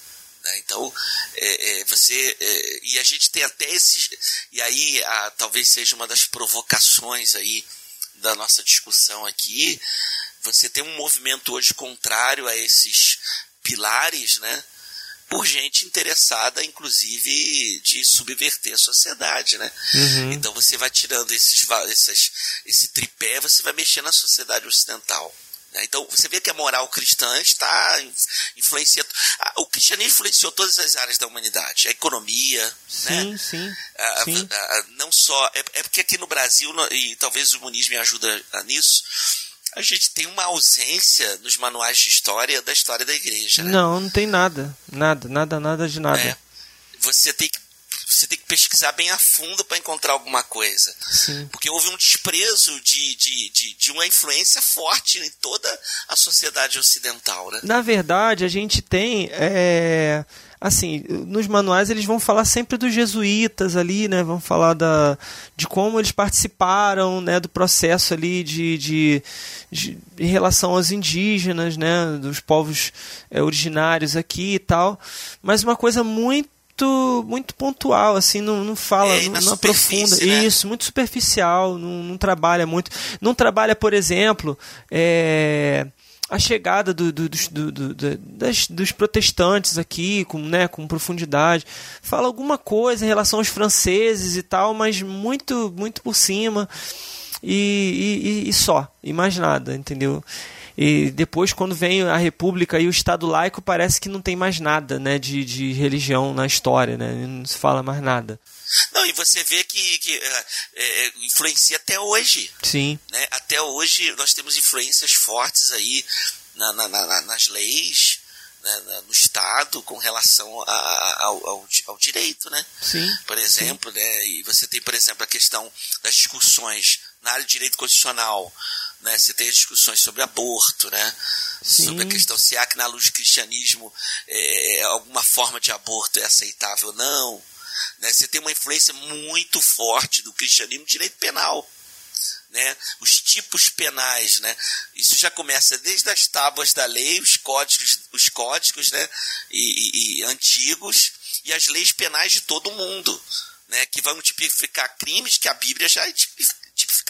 Né? Então, é, é, você. É, e a gente tem até esses. E aí, a, talvez seja uma das provocações aí da nossa discussão aqui. Você tem um movimento hoje contrário a esses pilares, né? Por gente interessada, inclusive, de subverter a sociedade, né? Uhum. Então você vai tirando esses, esses, esse tripé, você vai mexer na sociedade ocidental. Né? Então você vê que a moral cristã está influenciando. O cristianismo influenciou todas as áreas da humanidade, a economia, sim, né? sim, a, sim. A, a, não só é, é, porque aqui no Brasil e talvez o Muniz me ajuda nisso. a gente tem uma ausência nos manuais de história da história da igreja. Né? Não, não tem nada. Nada, nada, nada de nada. É. Você tem que você tem que pesquisar bem a fundo para encontrar alguma coisa. Sim. Porque houve um desprezo de, de, de, de, uma influência forte em toda a sociedade ocidental. Né? Na verdade, a gente tem. É assim, nos manuais eles vão falar sempre dos jesuítas ali, né? Vão falar da, de como eles participaram, né? Do processo ali de, de, de em relação aos indígenas, né? Dos povos é, originários aqui e tal. Mas uma coisa muito muito pontual, assim, não, não fala, é, não, não aprofunda. Né? Isso, muito superficial, não, não trabalha muito. Não trabalha, por exemplo, é, a chegada do, do, do, do das, dos protestantes aqui, com, né, com profundidade. Fala alguma coisa em relação aos franceses e tal, mas muito, muito por cima. E, e, e só, e mais nada, entendeu? E depois, quando vem a República e o Estado laico, parece que não tem mais nada né, de, de religião na história, né? não se fala mais nada. Não, e você vê que, que é, influencia até hoje. Sim. Né? Até hoje nós temos influências fortes aí na, na, na, nas leis, né, no Estado com relação a, ao, ao, ao, direito, né? Sim. Por exemplo, sim. né? E você tem, por exemplo, a questão das discussões na área de direito constitucional, né? Você tem as discussões sobre aborto, né? Sim. Sobre a questão se há que na luz do cristianismo é, alguma forma de aborto é aceitável ou não. Né? Você tem uma influência muito forte do cristianismo no direito penal. Né? Os tipos penais, né? Isso já começa desde as tábuas da lei, os códigos, os códigos, né? E, e, e antigos e as leis penais de todo mundo, né? Que vão tipificar crimes que a Bíblia já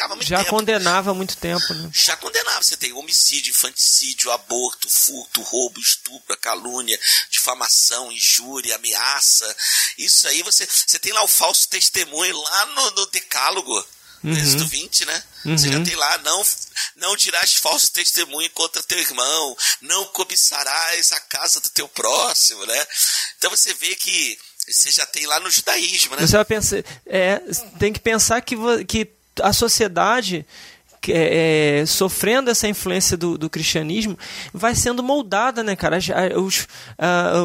tipificava muito já tempo. condenava há muito tempo, né? Já condenava. Você tem homicídio, infanticídio, aborto, furto, roubo, estupro, calúnia, difamação, injúria, ameaça. Isso aí você, você tem lá o falso testemunho lá no, no decálogo uhum. Êxodo 20, né? Uhum. Você já uhum. tem lá, não, não dirás falso testemunho contra teu irmão, não cobiçarás a casa do teu próximo, né? Então você vê que você já tem lá no judaísmo, né? Você vai pensar, é, tem que pensar que, que a sociedade é, sofrendo essa influência do, do, cristianismo, vai sendo moldada, né, cara? Os,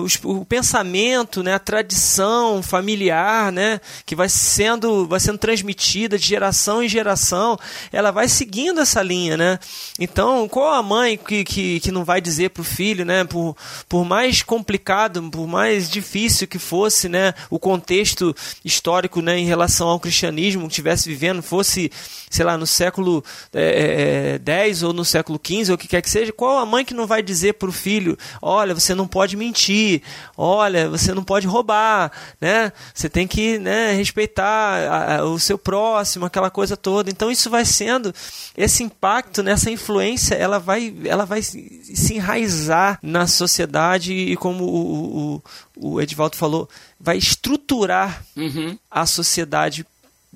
os, o pensamento, né, a tradição familiar, né, que vai sendo, vai sendo transmitida de geração em geração, ela vai seguindo essa linha, né? Então, qual a mãe que, que, que não vai dizer para o filho, né, por, por mais complicado, por mais difícil que fosse, né, o contexto histórico, né, em relação ao cristianismo que estivesse vivendo, fosse, sei lá, no século é, 10 é, ou no século 15 ou o que quer que seja, qual a mãe que não vai dizer para o filho: olha, você não pode mentir, olha, você não pode roubar, né? Você tem que né, respeitar a, a, o seu próximo, aquela coisa toda. Então isso vai sendo esse impacto, nessa influência, ela vai, ela vai se enraizar na sociedade e como o, o, o Edvaldo falou, vai estruturar uhum. a sociedade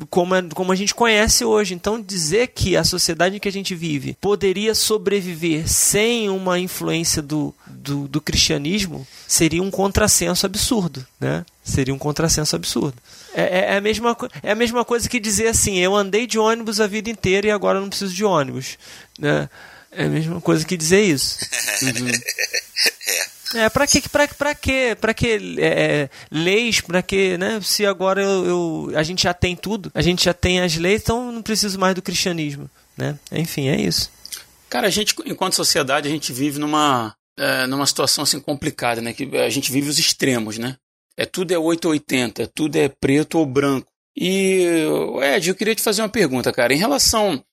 como, é, como a gente conhece hoje. Então, dizer que a sociedade em que a gente vive poderia sobreviver sem uma influência do, do, do cristianismo seria um contrassenso absurdo, né? Seria um contrassenso absurdo. É, é, é, a mesma, é a mesma coisa que dizer assim: eu andei de ônibus a vida inteira e agora não preciso de ônibus. Né? É a mesma coisa que dizer isso. Uhum. [LAUGHS] É, pra que, pra, pra que, pra que é, leis, pra que, né? Se agora eu, eu, a gente já tem tudo, a gente já tem as leis, então não preciso mais do cristianismo, né? Enfim, é isso. Cara, a gente, enquanto sociedade, a gente vive numa, é, numa situação assim complicada, né? Que a gente vive os extremos, né? É tudo é 880, tudo é preto ou branco. E, Ed, eu queria te fazer uma pergunta, cara. Em relação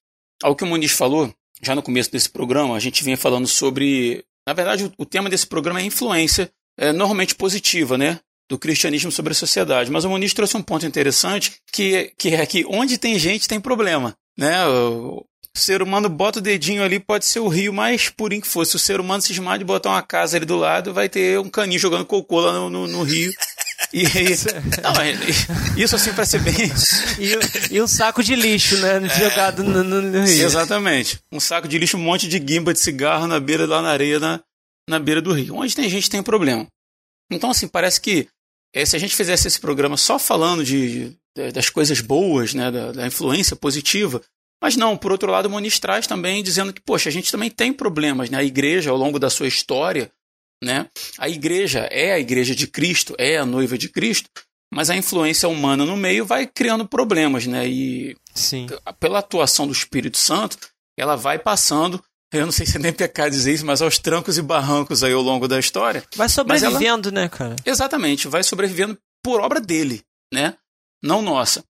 ao que o Muniz falou, já no começo desse programa, a gente vinha falando sobre na verdade, o, tema desse programa é influência, é, normalmente positiva, né? Do cristianismo sobre a sociedade. Mas o Muniz trouxe um ponto interessante, que, que é que onde tem gente tem problema. Né? O, ser humano bota o dedinho ali, pode ser o rio mais purinho que fosse. Se o ser humano se esmar de botar uma casa ali do lado, vai ter um caninho jogando cocô lá no, no, no rio. [LAUGHS] [LAUGHS] E, não, é, isso assim para ser bem. [LAUGHS] E, e, um saco de lixo, né? É, jogado no, no, no, rio. Exatamente. Um saco de lixo, um monte de guimba de cigarro na beira, lá na areia, na, na beira do rio. Onde tem gente tem problema. Então, assim, parece que é, se a gente fizesse esse programa só falando de, de das coisas boas, né, da, da influência positiva, Mas não, por outro lado, o Moniz traz também dizendo que, poxa, a gente também tem problemas, né? A igreja, ao longo da sua história, né? A igreja é a igreja de Cristo, é a noiva de Cristo, mas a influência humana no meio vai criando problemas, né? E Sim. pela atuação do Espírito Santo, ela vai passando eu não sei se é nem pecado dizer isso, mas aos trancos e barrancos aí ao longo da história. Vai sobrevivendo, ela... né, cara? Exatamente, vai sobrevivendo por obra dele, né? Não nossa.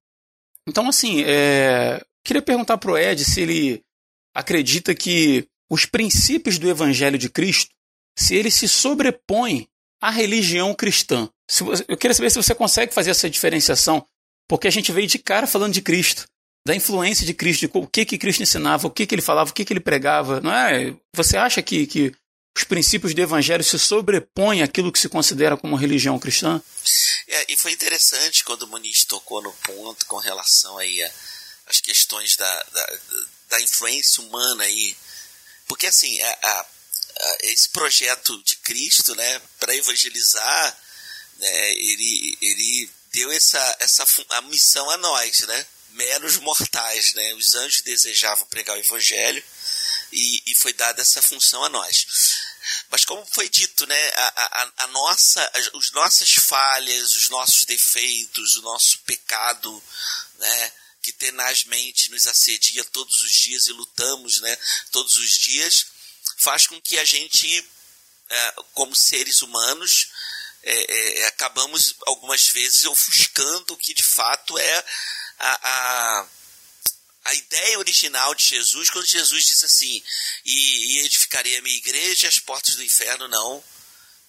Então, assim, é... queria perguntar pro Ed se ele acredita que os princípios do Evangelho de Cristo, se eles se sobrepõem à religião cristã. Eu queria saber se você consegue fazer essa diferenciação, porque a gente veio de cara falando de Cristo da influência de Cristo, de o que que Cristo ensinava, o que que ele falava, o que que ele pregava, não é? Você acha que, que os princípios do Evangelho se sobrepõem àquilo que se considera como religião cristã? É, e foi interessante quando o Muniz tocou no ponto com relação aí às questões da, da, da, influência humana aí, porque assim a, a, a, esse projeto de Cristo, né, para evangelizar, né, ele ele deu essa essa a missão a nós, né? meros mortais, né? Os anjos desejavam pregar o evangelho e, e foi dada essa função a nós. Mas como foi dito, né, a, a, a nossa, as, as nossas falhas, os nossos defeitos, o nosso pecado, né, que tenazmente nos assedia todos os dias e lutamos, né, todos os dias, faz com que a gente, é, como seres humanos, é, é, acabamos algumas vezes ofuscando o que de fato é a, a, a ideia original de Jesus, quando Jesus disse assim: e, e edificarei a minha igreja, as portas do inferno não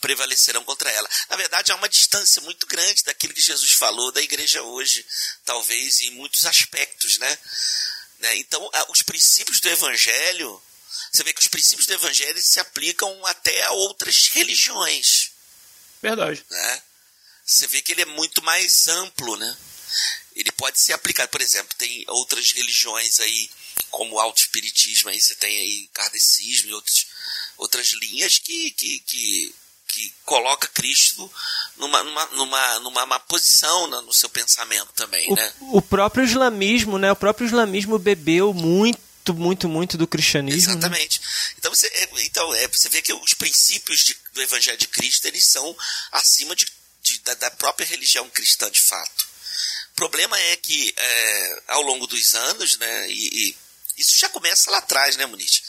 prevalecerão contra ela. Na verdade, há uma distância muito grande daquilo que Jesus falou da igreja hoje, talvez em muitos aspectos, né? né? Então, os princípios do evangelho, você vê que os princípios do evangelho se aplicam até a outras religiões. Verdade. Né? Você vê que ele é muito mais amplo, né? ele pode ser aplicado. Por exemplo, tem outras religiões aí, como o auto-espiritismo, aí você tem aí kardecismo e outros, outras linhas que, que, que, que coloca Cristo numa, numa, numa, numa posição no seu pensamento também, o, né? O próprio islamismo, né? O próprio islamismo bebeu muito muito, muito do cristianismo. Né? Exatamente. Né? Então, você, é, então é, você vê que os princípios de, do Evangelho de Cristo eles são acima de, de da, da, própria religião cristã de fato problema é que é, ao longo dos anos, né, e, e, isso já começa lá atrás, né, Muniz?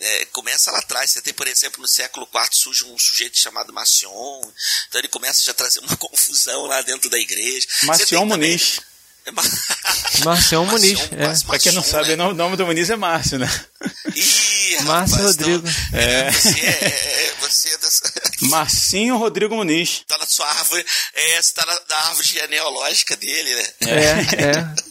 É, começa lá atrás. Você tem, por exemplo, no século IV surge um sujeito chamado Macion, então ele começa já a trazer uma [LAUGHS] confusão lá dentro da igreja. Macion Muniz. É Marcião Muniz. É. Pra quem não sabe, né? o nome do Muniz é Márcio, né? Ih, Márcio rapaz, Rodrigo. Então, é. Você é, é, você é dessa... [LAUGHS] Marcinho Rodrigo Muniz. Tá na sua árvore, é, você tá na, na árvore genealógica dele, né? É, é.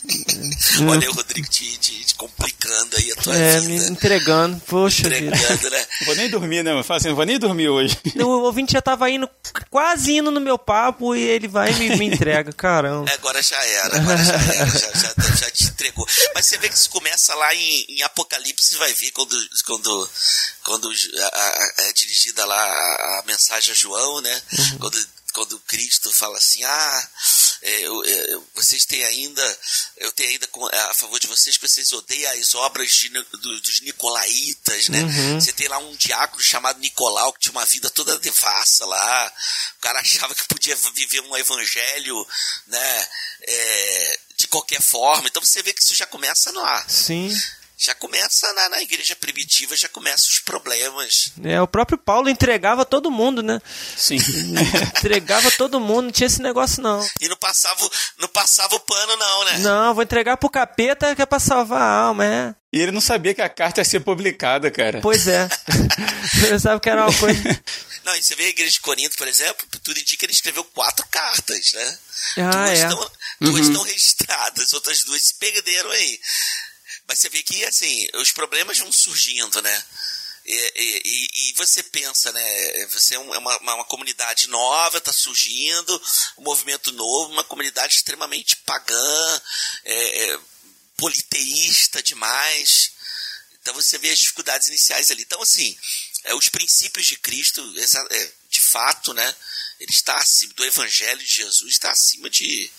[LAUGHS] Olha o Rodrigo te, te, te, complicando aí a tua é, vida. me entregando, poxa Entregando, vida. né? Vou nem dormir, né? Fala assim, vou nem dormir hoje. O ouvinte já tava indo, quase indo no meu papo e ele vai e me, me entrega, caramba. É, agora já era, agora já era, já, já, já, te entregou. Mas você vê que isso começa lá em, em Apocalipse, vai ver quando, quando, quando é dirigida lá a, a mensagem a João, né? Uhum. Quando quando Cristo fala assim, ah, é, eu, é, vocês têm ainda, eu tenho ainda a favor de vocês que vocês odeiam as obras de, do, dos Nicolaitas, né? Uhum. Você tem lá um diácono chamado Nicolau que tinha uma vida toda devassa lá, o cara achava que podia viver um evangelho, né? É, de qualquer forma. Então você vê que isso já começa no ar. Sim já começa na, na igreja primitiva, já começam os problemas. É, o próprio Paulo entregava todo mundo, né? Sim. [LAUGHS] entregava todo mundo, não tinha esse negócio não. E não passava, não passava o pano não, né? Não, vou entregar pro capeta que é pra salvar a alma, é. E ele não sabia que a carta ia ser publicada, cara. Pois é. [LAUGHS] Ele pensava que era uma coisa... Não, e você vê a igreja de Corinto, por exemplo, tudo indica que ele escreveu quatro cartas, né? Ah, duas, é. estão, duas uhum. estão registradas, outras duas se perderam aí. Mas você vê que, assim, os problemas vão surgindo, né? E, e, e, você pensa, né? Você é uma, uma, uma comunidade nova, está surgindo, um movimento novo, uma comunidade extremamente pagã, é, é, politeísta demais. Então você vê as dificuldades iniciais ali. Então, assim, é, os princípios de Cristo, essa, é, fato, né, ele está acima do evangelho de Jesus, está acima de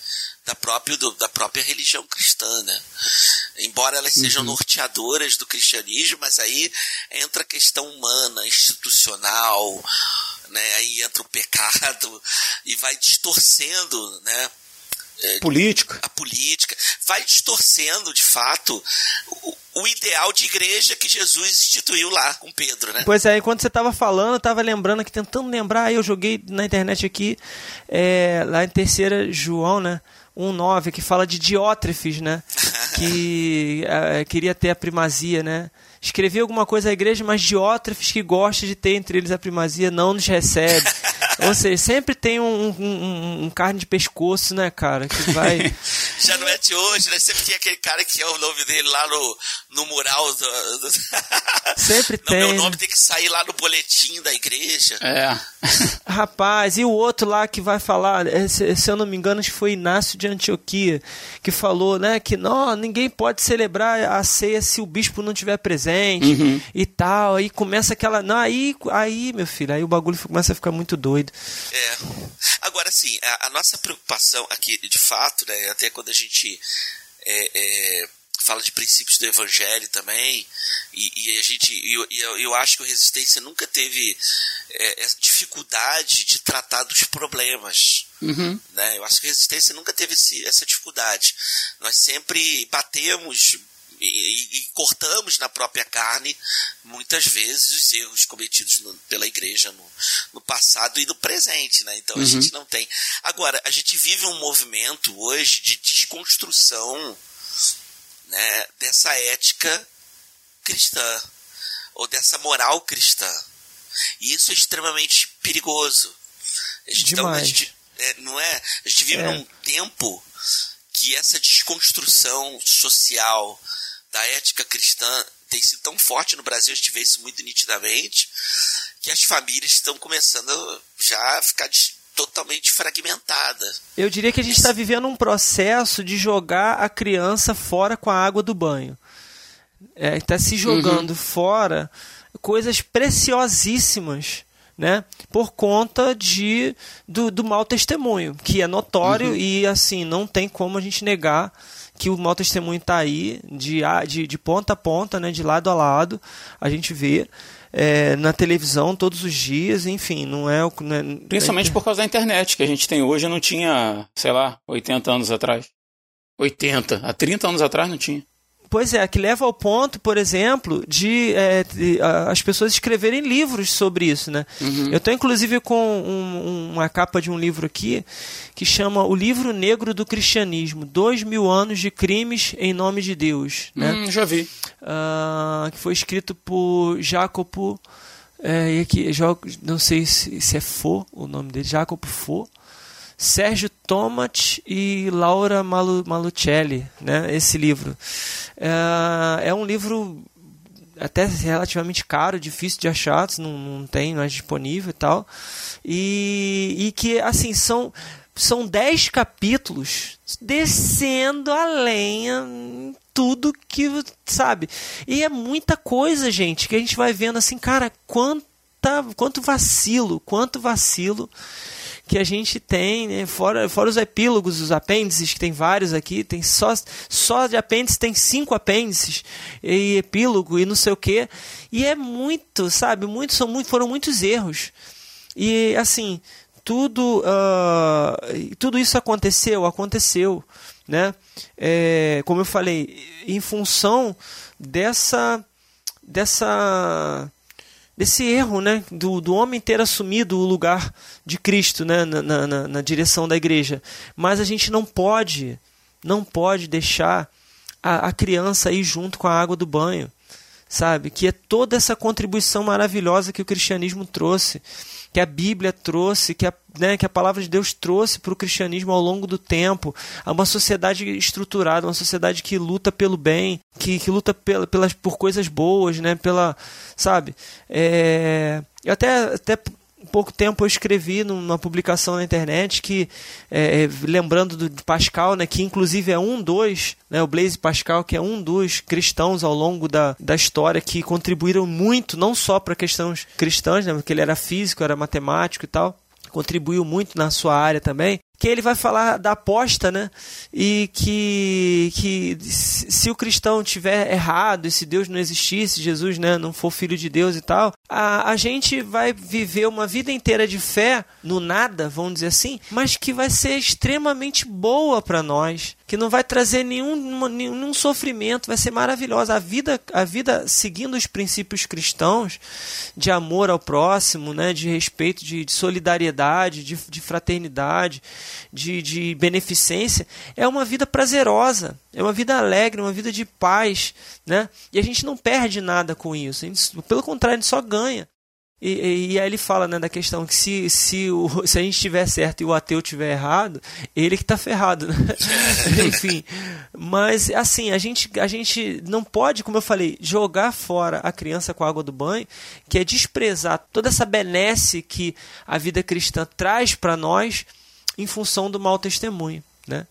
da própria, do, da própria religião cristã, né? Embora elas uhum. sejam norteadoras do cristianismo, mas aí entra a questão humana, institucional, né? Aí entra o pecado e vai distorcendo, né? É, política. A política. Vai distorcendo, de fato, o, o, ideal de igreja que Jesus instituiu lá com Pedro, né? Pois é, enquanto você estava falando, eu estava lembrando aqui, tentando lembrar, aí eu joguei na internet aqui, é, lá em terceira João, né? 1.9, que fala de Diótrefes, né? [LAUGHS] que é, queria ter a primazia, né? Escrevi alguma coisa à igreja, mas Diótrefes, que gosta de ter entre eles a primazia, não nos recebe. [LAUGHS] [LAUGHS] Ou seja, sempre tem um, um, um, carne de pescoço, né, cara? Que vai. [LAUGHS] Já não é de hoje, né? Sempre tem aquele cara que é o nome dele lá no, no mural do. do... [LAUGHS] Sempre não, tem. Meu nome tem que sair lá no boletim da igreja. É. Rapaz, e o outro lá que vai falar, é, se, se eu não me engano, acho que foi Inácio de Antioquia, que falou, né, que não, ninguém pode celebrar a ceia se o bispo não estiver presente uhum. e tal. Aí começa aquela. Não, aí, aí, meu filho, aí o bagulho começa a ficar muito doido. É. Agora, assim, a, a, nossa preocupação aqui, de fato, né, até quando a gente é, é, fala de princípios do evangelho também, e, e a gente, eu, eu, eu, acho que o Resistência nunca teve é, dificuldade de tratar dos problemas. Uhum. Né? Eu acho que a Resistência nunca teve esse, essa dificuldade. Nós sempre batemos e, e, cortamos na própria carne muitas vezes os erros cometidos no, pela igreja no, no, passado e no presente, né? Então uhum. a gente não tem. Agora a gente vive um movimento hoje de desconstrução, né, dessa ética cristã ou dessa moral cristã. E isso é extremamente perigoso. A gente, Demais. Então, a gente, é, não é? A gente vive é. num tempo que essa desconstrução social da ética cristã tem sido tão forte no Brasil, a gente vê isso muito nitidamente, que as famílias estão começando já a ficar totalmente fragmentada. Eu diria que a gente está vivendo um processo de jogar a criança fora com a água do banho. Está é, tá se jogando uhum. fora coisas preciosíssimas. Né? Por conta de do, do mau testemunho, que é notório uhum. e assim não tem como a gente negar que o mau testemunho está aí, de, de, de ponta a ponta, né, de lado a lado, a gente vê. É, na televisão todos os dias, enfim, não é o. É, Principalmente por causa da internet, que a gente tem hoje não tinha, sei lá, 80 anos atrás. 80, há 30 anos atrás não tinha. Pois é, que leva ao ponto, por exemplo, de, é, de as pessoas escreverem livros sobre isso, né? Uhum. Eu estou inclusive com um, uma capa de um livro aqui que chama O Livro Negro do Cristianismo: Dois Mil Anos de Crimes em Nome de Deus. Né? Hum, já vi. Uh, que foi escrito por Jacopo. É, e aqui, não sei se, se é Fo o nome dele, Jacopo Fo. Sérgio Tomat e Laura Malu, Malucelli, né? Esse livro. É, é um livro até relativamente caro, difícil de achar, não, não tem mais disponível e tal. E, e que, assim, são, são dez capítulos descendo a lenha tudo que, sabe? E é muita coisa, gente, que a gente vai vendo assim, cara, quanta, quanto vacilo, quanto vacilo que a gente tem, né? fora, fora os epílogos, os apêndices, que tem vários aqui, tem só, só de apêndice tem cinco apêndices, e epílogo, e não sei o que, e é muito, sabe, muito, são muito, foram muitos erros. E assim, tudo, uh, tudo isso aconteceu, aconteceu, né? É, como eu falei, em função dessa, dessa desse erro né, do, do homem ter assumido o lugar de Cristo né, na, na, na direção da igreja. Mas a gente não pode, não pode deixar a, a criança ir junto com a água do banho, sabe? Que é toda essa contribuição maravilhosa que o cristianismo trouxe que a Bíblia trouxe, que a, né, que a palavra de Deus trouxe para o cristianismo ao longo do tempo, a uma sociedade estruturada, uma sociedade que luta pelo bem, que, que luta pela, pelas, por coisas boas, né, pela, sabe? É, eu até, até pouco tempo eu escrevi numa publicação na internet que, é, é lembrando do Pascal, né, que inclusive é um dos, né, o Blaise Pascal, que é um dos cristãos ao longo da, da história que contribuíram muito, não só para questões cristãs, né, porque ele era físico, era matemático e tal, contribuiu muito na sua área também, que ele vai falar da aposta, né? E que, que se o cristão tiver errado e se Deus não existisse, Jesus né, não for filho de Deus e tal, a, a gente vai viver uma vida inteira de fé no nada, vamos dizer assim, mas que vai ser extremamente boa para nós, que não vai trazer nenhum, nenhum sofrimento, vai ser maravilhosa. A vida, a vida seguindo os princípios cristãos de amor ao próximo, né, de respeito, de, de solidariedade, de, de fraternidade, de, de beneficência, é uma vida prazerosa, é uma vida alegre, uma vida de paz, né? E a gente não perde nada com isso, gente, pelo contrário, a gente só ganha. E, e, aí ele fala né, da questão que se, se, o, [LAUGHS] se a gente estiver certo e o ateu estiver errado, ele que está ferrado. Né? [LAUGHS] Enfim, mas assim, a gente, a gente não pode, como eu falei, jogar fora a criança com a água do banho, que é desprezar toda essa benesse que a vida cristã traz para nós em função do mau testemunho, né?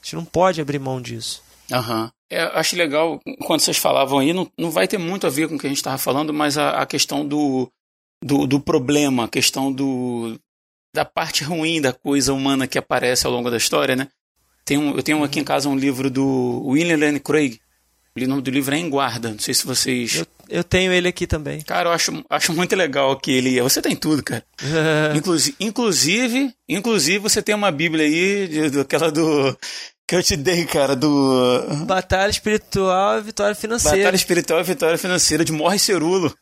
A gente não pode abrir mão disso. Aham. Uhum. É, acho legal, quando vocês falavam aí, não, não vai ter muito a ver com o que a gente estava falando, mas a, a questão do, do, do, problema, a questão do, da parte ruim da coisa humana que aparece ao longo da história, né? Tem um, eu tenho aqui em casa um livro do William Lane Craig, o nome do livro é Em Guarda, não sei se vocês... Eu, eu tenho ele aqui também. Cara, eu acho, acho muito legal que ele... Você tem tudo, cara. [LAUGHS] inclusive, inclusive, inclusive, você tem uma bíblia aí, aquela do... Que eu te dei, cara, do... Batalha Espiritual e Vitória Financeira. Batalha Espiritual e Vitória Financeira, de Morre Cerulo.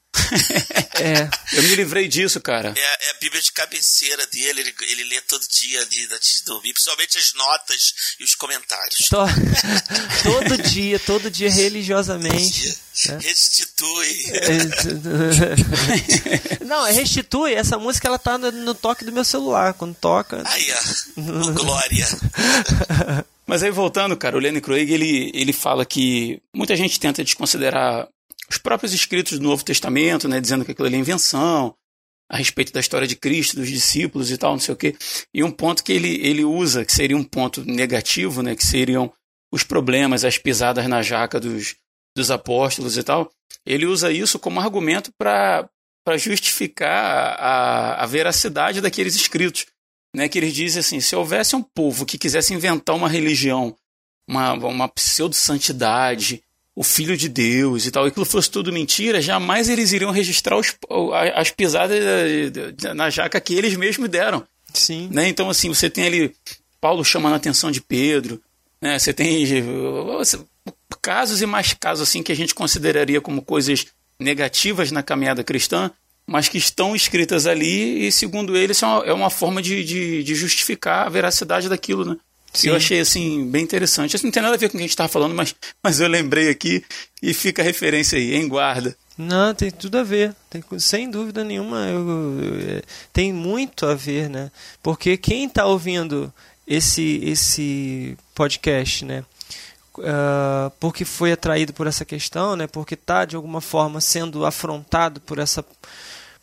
É. Eu me livrei disso, cara. É, é, a Bíblia de cabeceira dele, ele, ele lê todo dia ali antes de dormir, principalmente as notas e os comentários. Tô, [LAUGHS] todo dia, todo dia religiosamente. Né? Restitui. Não, é restitui. Essa música ela tá no, no toque do meu celular. Quando toca. Aí, ó. glória. Mas aí voltando, cara, o Lenny Craig ele, ele fala que muita gente tenta desconsiderar os próprios escritos do Novo Testamento, né, dizendo que aquilo ali é invenção, a respeito da história de Cristo, dos discípulos e tal, não sei o quê. E um ponto que ele, ele usa, que seria um ponto negativo, né, que seriam os problemas, as pisadas na jaca dos, dos apóstolos e tal, ele usa isso como argumento para justificar a, a veracidade daqueles escritos. Né, que eles dizem assim: se houvesse um povo que quisesse inventar uma religião, uma, uma pseudo-santidade, o Filho de Deus e tal, e aquilo fosse tudo mentira, jamais eles iriam registrar os, as pisadas na jaca que eles mesmos deram. Sim. Né? Então, assim, você tem ali Paulo chamando a atenção de Pedro, né? você tem casos e mais casos assim que a gente consideraria como coisas negativas na caminhada cristã, mas que estão escritas ali e, segundo eles, é uma, é uma forma de, de, de justificar a veracidade daquilo, né? Sim. Eu achei assim bem interessante. Isso não tem nada a ver com o que a gente estava falando, mas, mas eu lembrei aqui e fica a referência aí, em guarda. Não, tem tudo a ver. Tem, sem dúvida nenhuma, eu, eu, é, tem muito a ver, né? Porque quem está ouvindo esse, esse podcast, né? Uh, porque foi atraído por essa questão, né? Porque está de alguma forma sendo afrontado por essa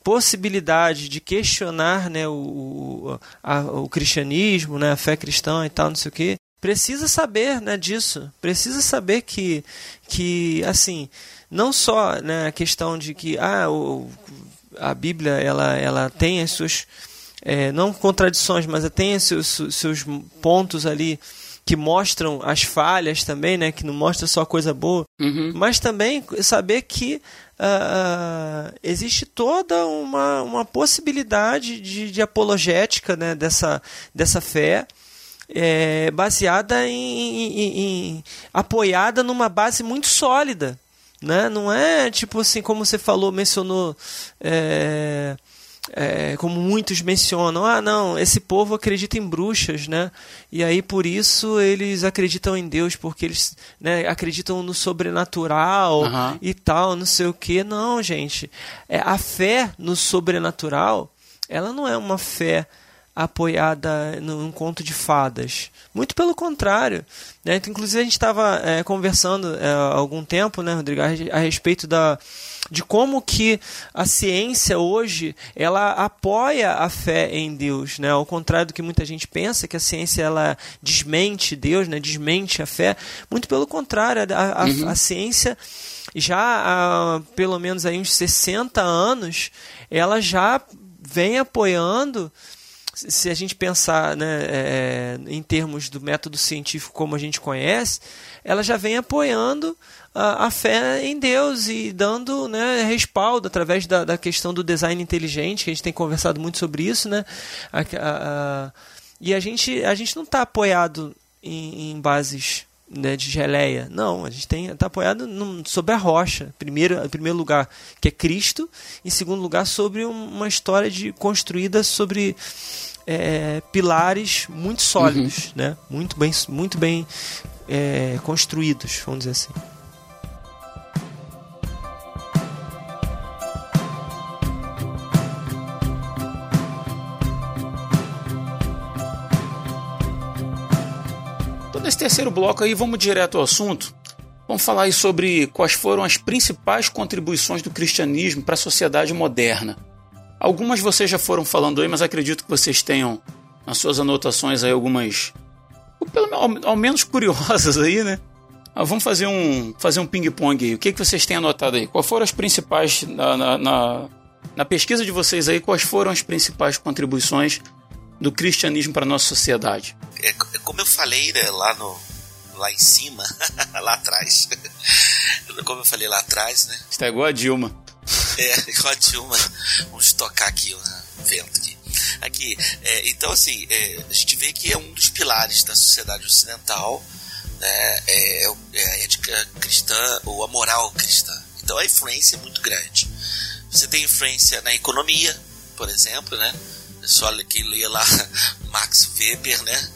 possibilidade de questionar né, o, a, o cristianismo, né, a fé cristã e tal, não sei o quê, precisa saber né, disso. Precisa saber que, que assim, não só né, a questão de que ah, o, a Bíblia ela, ela tem as suas. É, não contradições, mas tem seus, seus pontos ali que mostram as falhas também, né? Que não mostra só coisa boa, uhum. mas também saber que uh, existe toda uma, uma possibilidade de, de apologética né, dessa, dessa fé. É, baseada em, em, em, apoiada numa base muito sólida, né? Não é tipo assim como você falou, mencionou é, é, como muitos mencionam, ah, não, esse povo acredita em bruxas, né? E aí por isso eles acreditam em Deus, porque eles né, acreditam no sobrenatural uhum. e tal, não sei o que. Não, gente. É, a fé no sobrenatural, ela não é uma fé apoiada num conto de fadas. Muito pelo contrário. Né? Então, inclusive, a gente estava é, conversando é, há algum tempo, né, Rodrigo, a respeito da, de como que a ciência hoje ela apoia a fé em Deus, né? Ao contrário do que muita gente pensa, que a ciência ela desmente Deus, né? Desmente a fé. Muito pelo contrário, a, a, uhum. a ciência já há pelo menos aí uns 60 anos, ela já vem apoiando se a gente pensar né, é, em termos do método científico como a gente conhece, ela já vem apoiando a, a fé em Deus e dando né, respaldo através da, da, questão do design inteligente, que a gente tem conversado muito sobre isso, né? A, a, e a gente, a gente não está apoiado em, em bases né, de geleia. Não, a gente está apoiado no, sobre a rocha. Primeiro, em primeiro lugar, que é Cristo. Em segundo lugar, sobre uma história de, construída sobre é, pilares muito sólidos, uhum. né? muito bem, muito bem é, construídos, vamos dizer assim. nesse terceiro bloco aí, vamos direto ao assunto. Vamos falar aí sobre quais foram as principais contribuições do cristianismo para a sociedade moderna. Algumas vocês já foram falando aí, mas acredito que vocês tenham nas suas anotações aí algumas, pelo ao, ao menos curiosas aí, né? Ah, vamos fazer um, fazer um ping-pong aí. O que, que vocês têm anotado aí? Quais foram as principais, na, na, na, na pesquisa de vocês aí, quais foram as principais contribuições do cristianismo para a nossa sociedade? É, é, como eu falei né, lá no lá em cima, [LAUGHS] lá atrás. [LAUGHS] como eu falei lá atrás, né? Está igual a Dilma. [LAUGHS] É, igual a Dilma. Vamos tocar aqui o vento aqui. Aqui, é, então assim, é, a gente vê que é um dos pilares da sociedade ocidental, né? É, é a ética cristã ou a moral cristã. Então a influência é muito grande. Você tem influência na economia, por exemplo, né? Só quem lê lá [LAUGHS] Max Weber, né?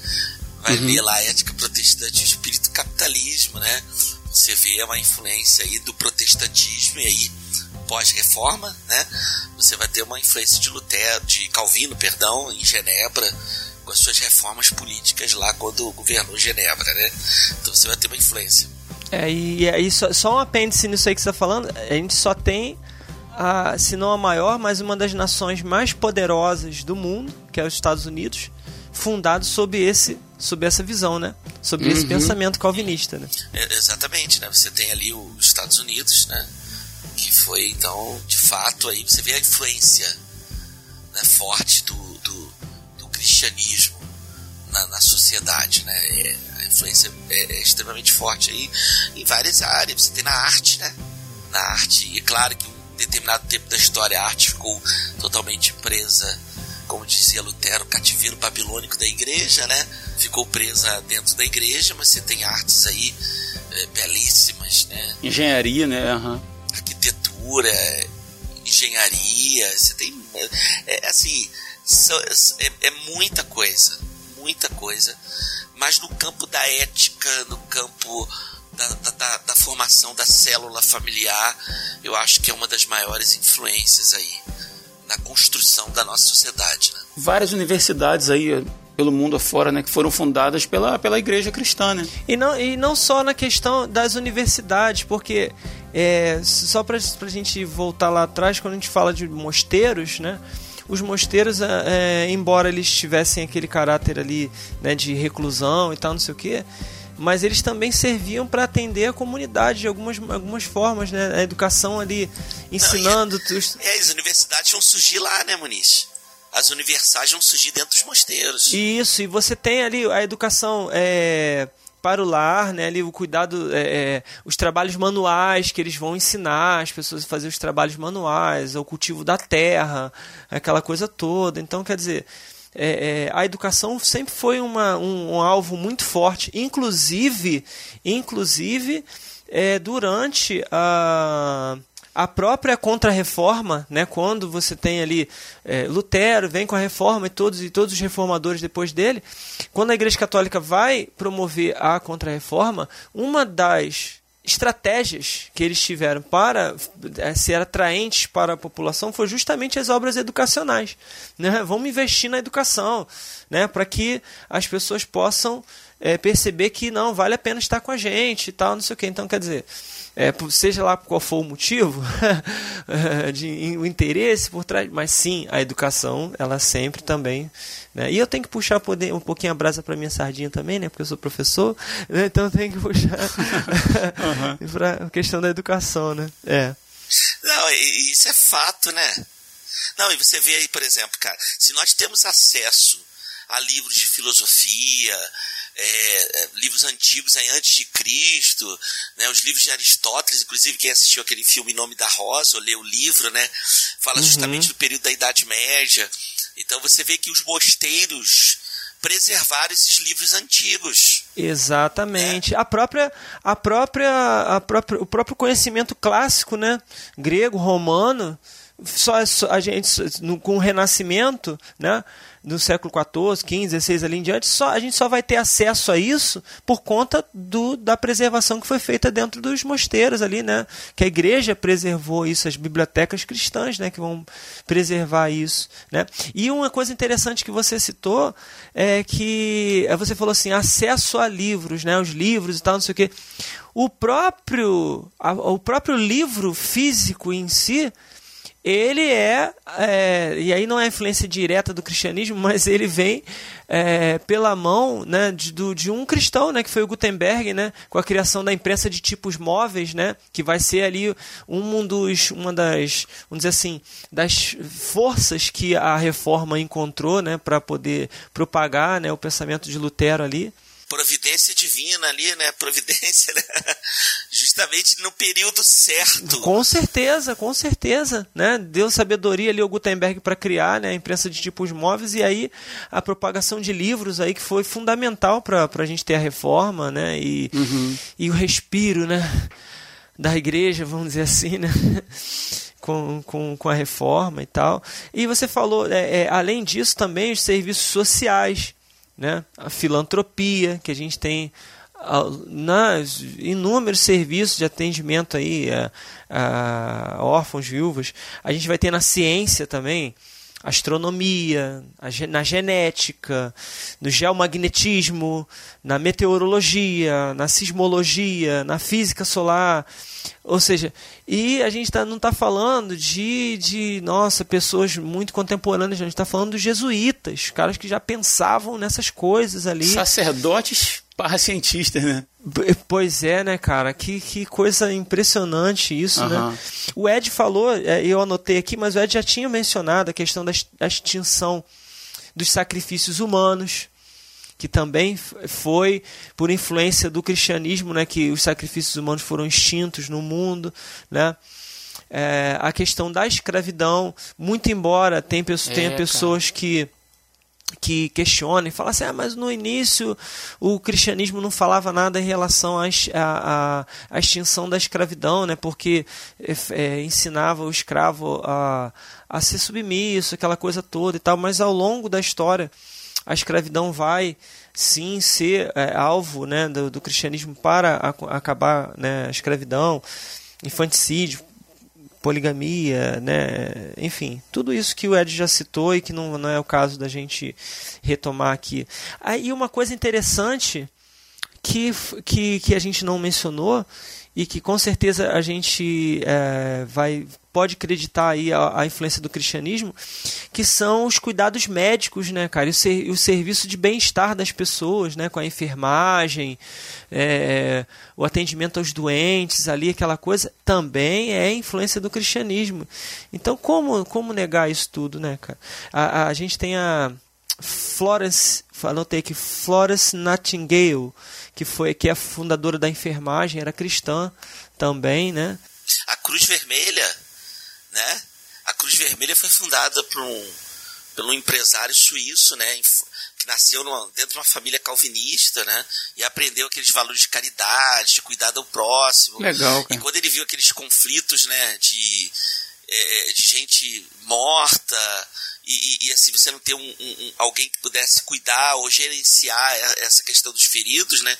Vai uhum. ler lá a ética protestante e o espírito capitalismo, né? Você vê uma influência aí do protestantismo e aí pós-reforma, né? Você vai ter uma influência de Lutero, de Calvino, perdão, em Genebra, com as suas reformas políticas lá quando governou Genebra, né? Então você vai ter uma influência. É, e aí só, só um apêndice nisso aí que você está falando, a gente só tem a, se não a maior, mas uma das nações mais poderosas do mundo, que é os Estados Unidos, fundado sob esse sob essa visão, né? Sobre uhum. esse pensamento calvinista, né? É, exatamente, né? Você tem ali os Estados Unidos, né? Foi então, de fato, aí você vê a influência né, forte do, do, do cristianismo na, na, sociedade, né? É, a influência é, é, extremamente forte aí em várias áreas. Você tem na arte, né? Na arte, e é claro que determinado tempo da história a arte ficou totalmente presa, como dizia Lutero, cativeiro babilônico da igreja, né? Ficou presa dentro da igreja, mas você tem artes aí é, belíssimas, né? Engenharia, né? Uhum. Arquitetura, engenharia, você tem. É, assim, é, é muita coisa, muita coisa. Mas no campo da ética, no campo da, da, da, formação da célula familiar, eu acho que é uma das maiores influências aí na construção da nossa sociedade. Né? Várias universidades aí pelo mundo afora, né, que foram fundadas pela, pela igreja cristã, né? E não, e não só na questão das universidades, porque é, só para a gente voltar lá atrás, quando a gente fala de mosteiros, né? Os mosteiros, é, é embora eles tivessem aquele caráter ali né, de reclusão e tal, não sei o que, mas eles também serviam para atender a comunidade de algumas, algumas formas, né? A educação ali, ensinando... Não, [LAUGHS] os... É, as universidades vão surgir lá, né, Muniz? As universais vão surgir dentro dos mosteiros. Isso, e você tem ali a educação... É para o lar, né, ali o cuidado, é, é, os trabalhos manuais que eles vão ensinar as pessoas a fazer os trabalhos manuais, o cultivo da terra, aquela coisa toda. Então, quer dizer, é, é, a educação sempre foi uma, um, um, alvo muito forte, inclusive, inclusive é, durante a, a própria contra-reforma, né, quando você tem ali é, Lutero, vem com a reforma e todos, e todos os reformadores depois dele, quando a Igreja Católica vai promover a contra-reforma, uma das estratégias que eles tiveram para é, ser atraentes para a população foi justamente as obras educacionais. Né? Vamos investir na educação, né? para que as pessoas possam é, perceber que não vale a pena estar com a gente e tal, não sei o que. Então, quer dizer, é, seja lá qual for o motivo, [LAUGHS] de, o interesse por trás, mas sim, a educação, ela sempre também. Né? E eu tenho que puxar um pouquinho a brasa para minha sardinha também, né? porque eu sou professor, né? então eu tenho que puxar [LAUGHS] [LAUGHS] uhum. para a questão da educação. Né? É. Não, isso é fato, né? Não, e você vê aí, por exemplo, cara, se nós temos acesso a livros de filosofia, é, é, livros antigos aí antes de Cristo, né, os livros de Aristóteles, inclusive quem assistiu aquele filme Nome da Rosa, ou leu o livro, né, fala uhum. justamente do período da Idade Média. Então você vê que os mosteiros preservaram esses livros antigos. Exatamente. É. A própria, a própria, a própria, o próprio conhecimento clássico, né, grego, romano, só, a gente com o Renascimento, né, do século XIV, XV, XVI ali em diante, só, a gente só vai ter acesso a isso por conta do, da preservação que foi feita dentro dos mosteiros ali, né? Que a igreja preservou isso, as bibliotecas cristãs, né? Que vão preservar isso, né? E uma coisa interessante que você citou é que é, você falou assim, acesso a livros, né? Os livros e tal, não sei o quê. O próprio, a, o próprio livro físico em si, ele é, é, e aí não é influência direta do cristianismo, [LAUGHS] mas ele vem é, pela mão né, de, do, de um cristão, né, que foi o Gutenberg, né, com a criação da imprensa de tipos móveis, né, que vai ser ali um dos, uma das, vamos dizer assim, das forças que a reforma encontrou, né, para poder propagar, né, o pensamento de Lutero ali providência divina ali, né? Providência, né? Justamente no período certo. Com certeza, com certeza, né? Deu sabedoria ali ao Gutenberg para criar, né, a imprensa de tipos móveis e aí a propagação de livros aí que foi fundamental para a gente ter a reforma, né? E, uhum. e o respiro, né? Da igreja, vamos dizer assim, né? Com, com, com a reforma e tal. E você falou, é, é, além disso, também os serviços sociais né? a filantropia que a gente tem nas inúmeros serviços de atendimento aí a, a órfãos, viúvas. A gente vai ter na ciência também astronomia, na genética, no geomagnetismo, na meteorologia, na sismologia, na física solar. Ou seja, e a gente tá, não está falando de, de, nossa, pessoas muito contemporâneas, a gente está falando dos jesuítas, caras que já pensavam nessas coisas ali. Sacerdotes para cientistas, né? Pois é, né, cara? Que, que coisa impressionante isso, uhum. né? O Ed falou, é, eu anotei aqui, mas o Ed já tinha mencionado a questão da extinção dos sacrifícios humanos, que também foi por influência do cristianismo, né, que os sacrifícios humanos foram extintos no mundo, né? É, a questão da escravidão, muito embora tem, tenha é, pessoas cara. que que questionem, falam assim, ah, mas no início o cristianismo não falava nada em relação à, à, à extinção da escravidão, né? porque é, ensinava o escravo a, a ser submisso, aquela coisa toda e tal, mas ao longo da história a escravidão vai sim ser é, alvo né, do, do cristianismo para a, acabar né, a escravidão, infanticídio, poligamia, né? enfim, tudo isso que o Ed já citou e que não, não é o caso da gente retomar aqui. Aí uma coisa interessante que, que, que a gente não mencionou e que com certeza a gente é, vai pode acreditar aí a, a, influência do cristianismo, que são os cuidados médicos, né, cara, o, ser, o serviço de bem-estar das pessoas, né, com a enfermagem, é, o atendimento aos doentes, ali aquela coisa, também é influência do cristianismo. Então, como, como negar isso tudo, né, cara? A, a, a gente tem a Florence, anotei aqui, Florence Nightingale, que foi que é a fundadora da enfermagem, era cristã também, né? A Cruz Vermelha, né? A Cruz Vermelha foi fundada por um pelo um empresário suíço, né, que nasceu numa, dentro de uma família calvinista, né, e aprendeu aqueles valores de caridade, de cuidar do próximo. Legal. Cara. E quando ele viu aqueles conflitos, né, de é, de gente morta e, e, assim você não ter um, um, alguém que pudesse cuidar ou gerenciar essa questão dos feridos, né?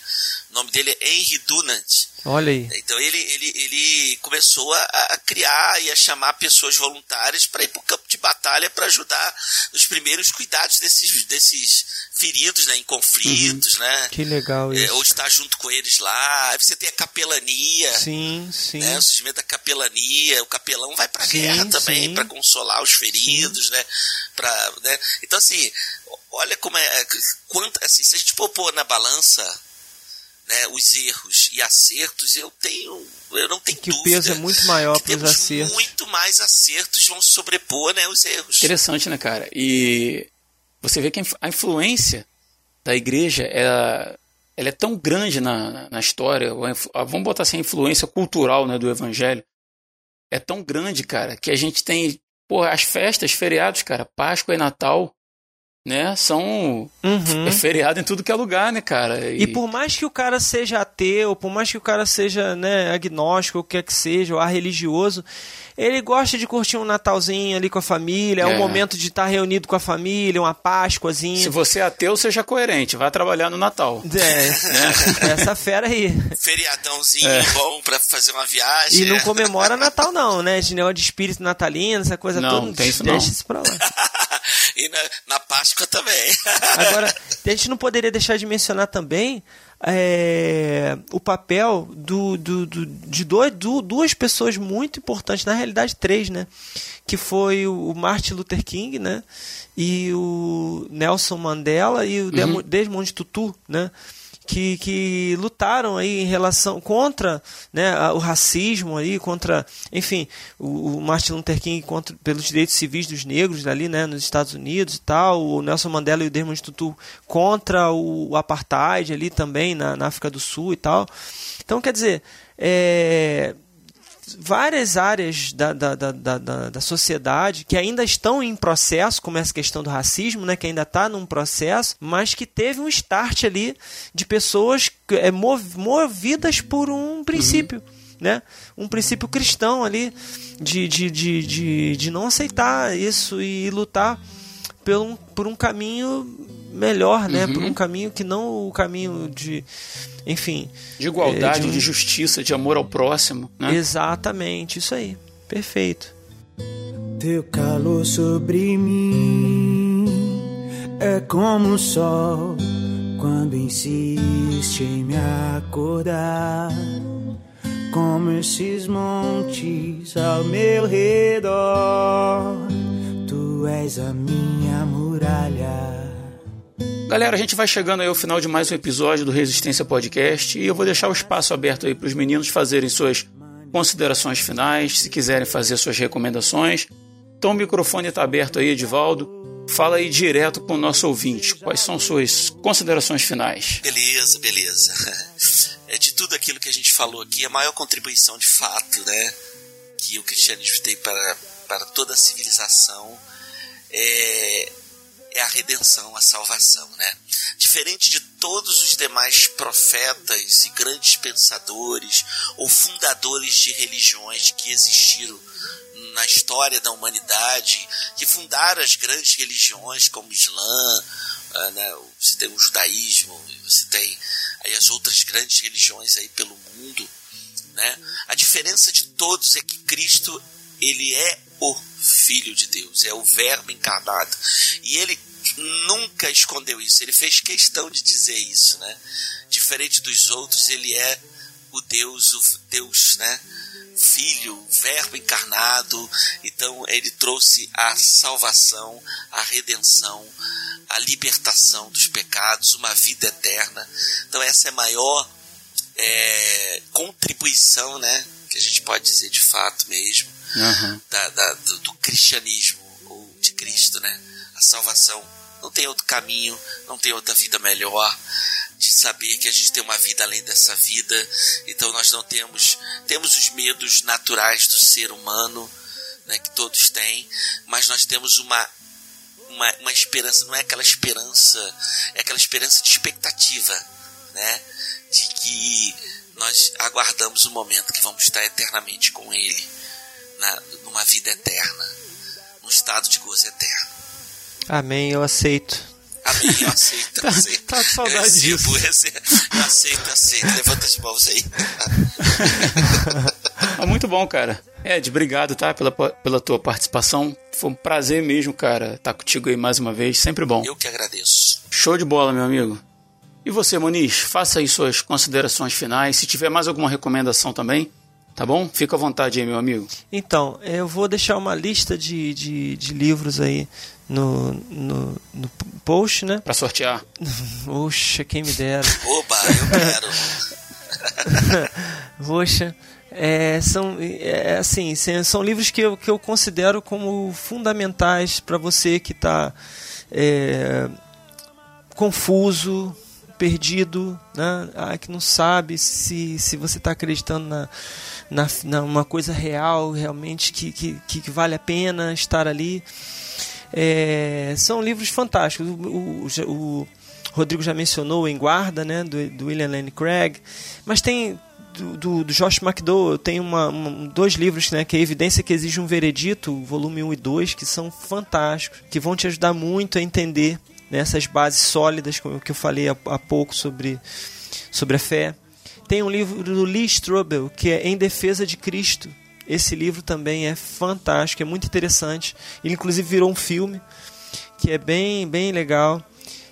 O nome dele é Henry Dunant. Olha aí. Então ele, ele, ele começou a, a criar e a chamar pessoas voluntárias para ir para o campo de batalha para ajudar nos primeiros cuidados desses, desses feridos né, em conflitos, uhum. né? Que legal é, isso. É, ou estar junto com eles lá. Aí você tem a capelania. Sim, sim. Né, o surgimento da capelania. O capelão vai para a guerra também para consolar os feridos, sim. né? Pra, né? Então, assim, olha como é. é quanto, assim, se a gente pôr na balança né, os erros e acertos, eu tenho, eu não tenho que dúvida. Que o peso é muito maior para os acertos. Muito mais acertos vão sobrepor, né, os erros. Interessante, né, cara? E você vê que a influência da igreja ela, ela é tão grande na, na história, vamos botar assim, a influência cultural, né, do evangelho é tão grande, cara, que a gente tem, pô, as festas, feriados, cara, Páscoa e Natal, né? São uhum. é [LAUGHS] feriado em tudo que é lugar, né, cara? E... e... por mais que o cara seja ateu, por mais que o cara seja, né, agnóstico, o que quer que seja, ou religioso, ele gosta de curtir um Natalzinho ali com a família, é, um é. momento de estar reunido com a família, uma Páscoazinha. Se você é ateu, seja coerente, vai trabalhar no Natal. É, né? [LAUGHS] essa fera aí. Feriadãozinho é. bom pra fazer uma viagem. E não comemora Natal não, né? De negócio de espírito natalino, essa coisa não, toda. Não, tem isso deixa não. Deixa isso pra lá. [LAUGHS] e na, na Páscoa também. Agora, a gente não poderia deixar de mencionar também é, o papel do, do, do de dois, do, duas pessoas muito importantes, na realidade três, né? Que foi o Martin Luther King, né? E o Nelson Mandela e o uhum. Desmond Tutu, né? Que, que lutaram aí em relação contra né, o racismo aí, contra, enfim, o, o Martin Luther King contra, pelos direitos civis dos negros ali, né, nos Estados Unidos e tal, o Nelson Mandela e o Desmond Tutu contra o, o apartheid ali também na, na África do Sul e tal. Então, quer dizer, é, várias áreas da, da, da, da, da sociedade que ainda estão em processo, como essa questão do racismo, né, que ainda está num processo, mas que teve um start ali de pessoas é, movidas por um princípio. Uhum. Né? Um princípio cristão ali de, de, de, de, de não aceitar isso e lutar por um, por um caminho melhor, né? Uhum. Por um caminho que não o caminho de, enfim, de igualdade, é, de, um... de, justiça, de amor ao próximo, né? Exatamente, isso aí, perfeito. Teu calor sobre mim é como o sol quando insiste em me acordar. Como esses montes ao meu redor, tu és a minha muralha Galera, a gente vai chegando aí ao final de mais um episódio do Resistência Podcast e eu vou deixar o espaço aberto aí para os meninos fazerem suas considerações finais, se quiserem fazer suas recomendações. Então o microfone está aberto aí, Edivaldo. Fala aí direto com o nosso ouvinte. Quais são suas considerações finais? Beleza, beleza. [LAUGHS] É de tudo aquilo que a gente falou aqui, a maior contribuição de fato, né, que o cristianismo tem para, para toda a civilização é é a redenção, a salvação, né? Diferente de todos os demais profetas e grandes pensadores ou fundadores de religiões que existiram na história da humanidade, que fundaram as grandes religiões como o Islã, ah, né? você tem o judaísmo, você tem aí as outras grandes religiões aí pelo mundo, né? A diferença de todos é que Cristo ele é Filho de Deus, é o Verbo encarnado. E ele nunca escondeu isso, ele fez questão de dizer isso, né? Diferente dos outros, ele é o Deus, o Deus, né? Filho, Verbo encarnado. Então ele trouxe a salvação, a redenção, a libertação dos pecados, uma vida eterna. Então essa é a maior é, contribuição, né? Que a gente pode dizer de fato mesmo uhum. da, da, do, do cristianismo ou de Cristo, né? A salvação não tem outro caminho, não tem outra vida melhor de saber que a gente tem uma vida além dessa vida. Então nós não temos temos os medos naturais do ser humano, né, que todos têm, mas nós temos uma uma, uma esperança, não é aquela esperança, é aquela esperança de expectativa, né, de que nós aguardamos o momento que vamos estar eternamente com Ele, na, numa vida eterna, num estado de gozo eterno. Amém, eu aceito. Amém, eu [LAUGHS] aceito, tá, aceito. Tá com saudade eu disso. Eu aceito, aceito. Levanta as mãos aí. ah, [LAUGHS] muito bom, cara. Ed, obrigado, tá? Pela, pela tua participação. Foi um prazer mesmo, cara, estar tá contigo aí mais uma vez. Sempre bom. Eu que agradeço. Show de bola, meu amigo. E você, Moniz, faça aí suas considerações finais. Se tiver mais alguma recomendação também, tá bom? Fica à vontade aí, meu amigo. Então, eu vou deixar uma lista de, de, de livros aí no, no, no, post, né? Pra sortear. [LAUGHS] Poxa, quem me dera. Oba, eu quero. [LAUGHS] Poxa. É, são é, assim são livros que eu, que eu considero como fundamentais para você que está é, confuso perdido, né? ah, que não sabe se, se você está acreditando na, na, na, uma coisa real, realmente que, que, que vale a pena estar ali. É, são livros fantásticos. O, o, o, Rodrigo já mencionou Em Guarda, né, do, do William Lane Craig, mas tem do, do, do Josh McDowell, tem uma, uma, dois livros, né, que é Evidência que Exige um Veredito, volume 1 e 2, que são fantásticos, que vão te ajudar muito a entender né, essas bases sólidas, como que eu falei há, há pouco sobre, sobre a fé. Tem um livro do Lee Strobel, que é Em Defesa de Cristo. Esse livro também é fantástico, é muito interessante. Ele inclusive virou um filme, que é bem, bem legal.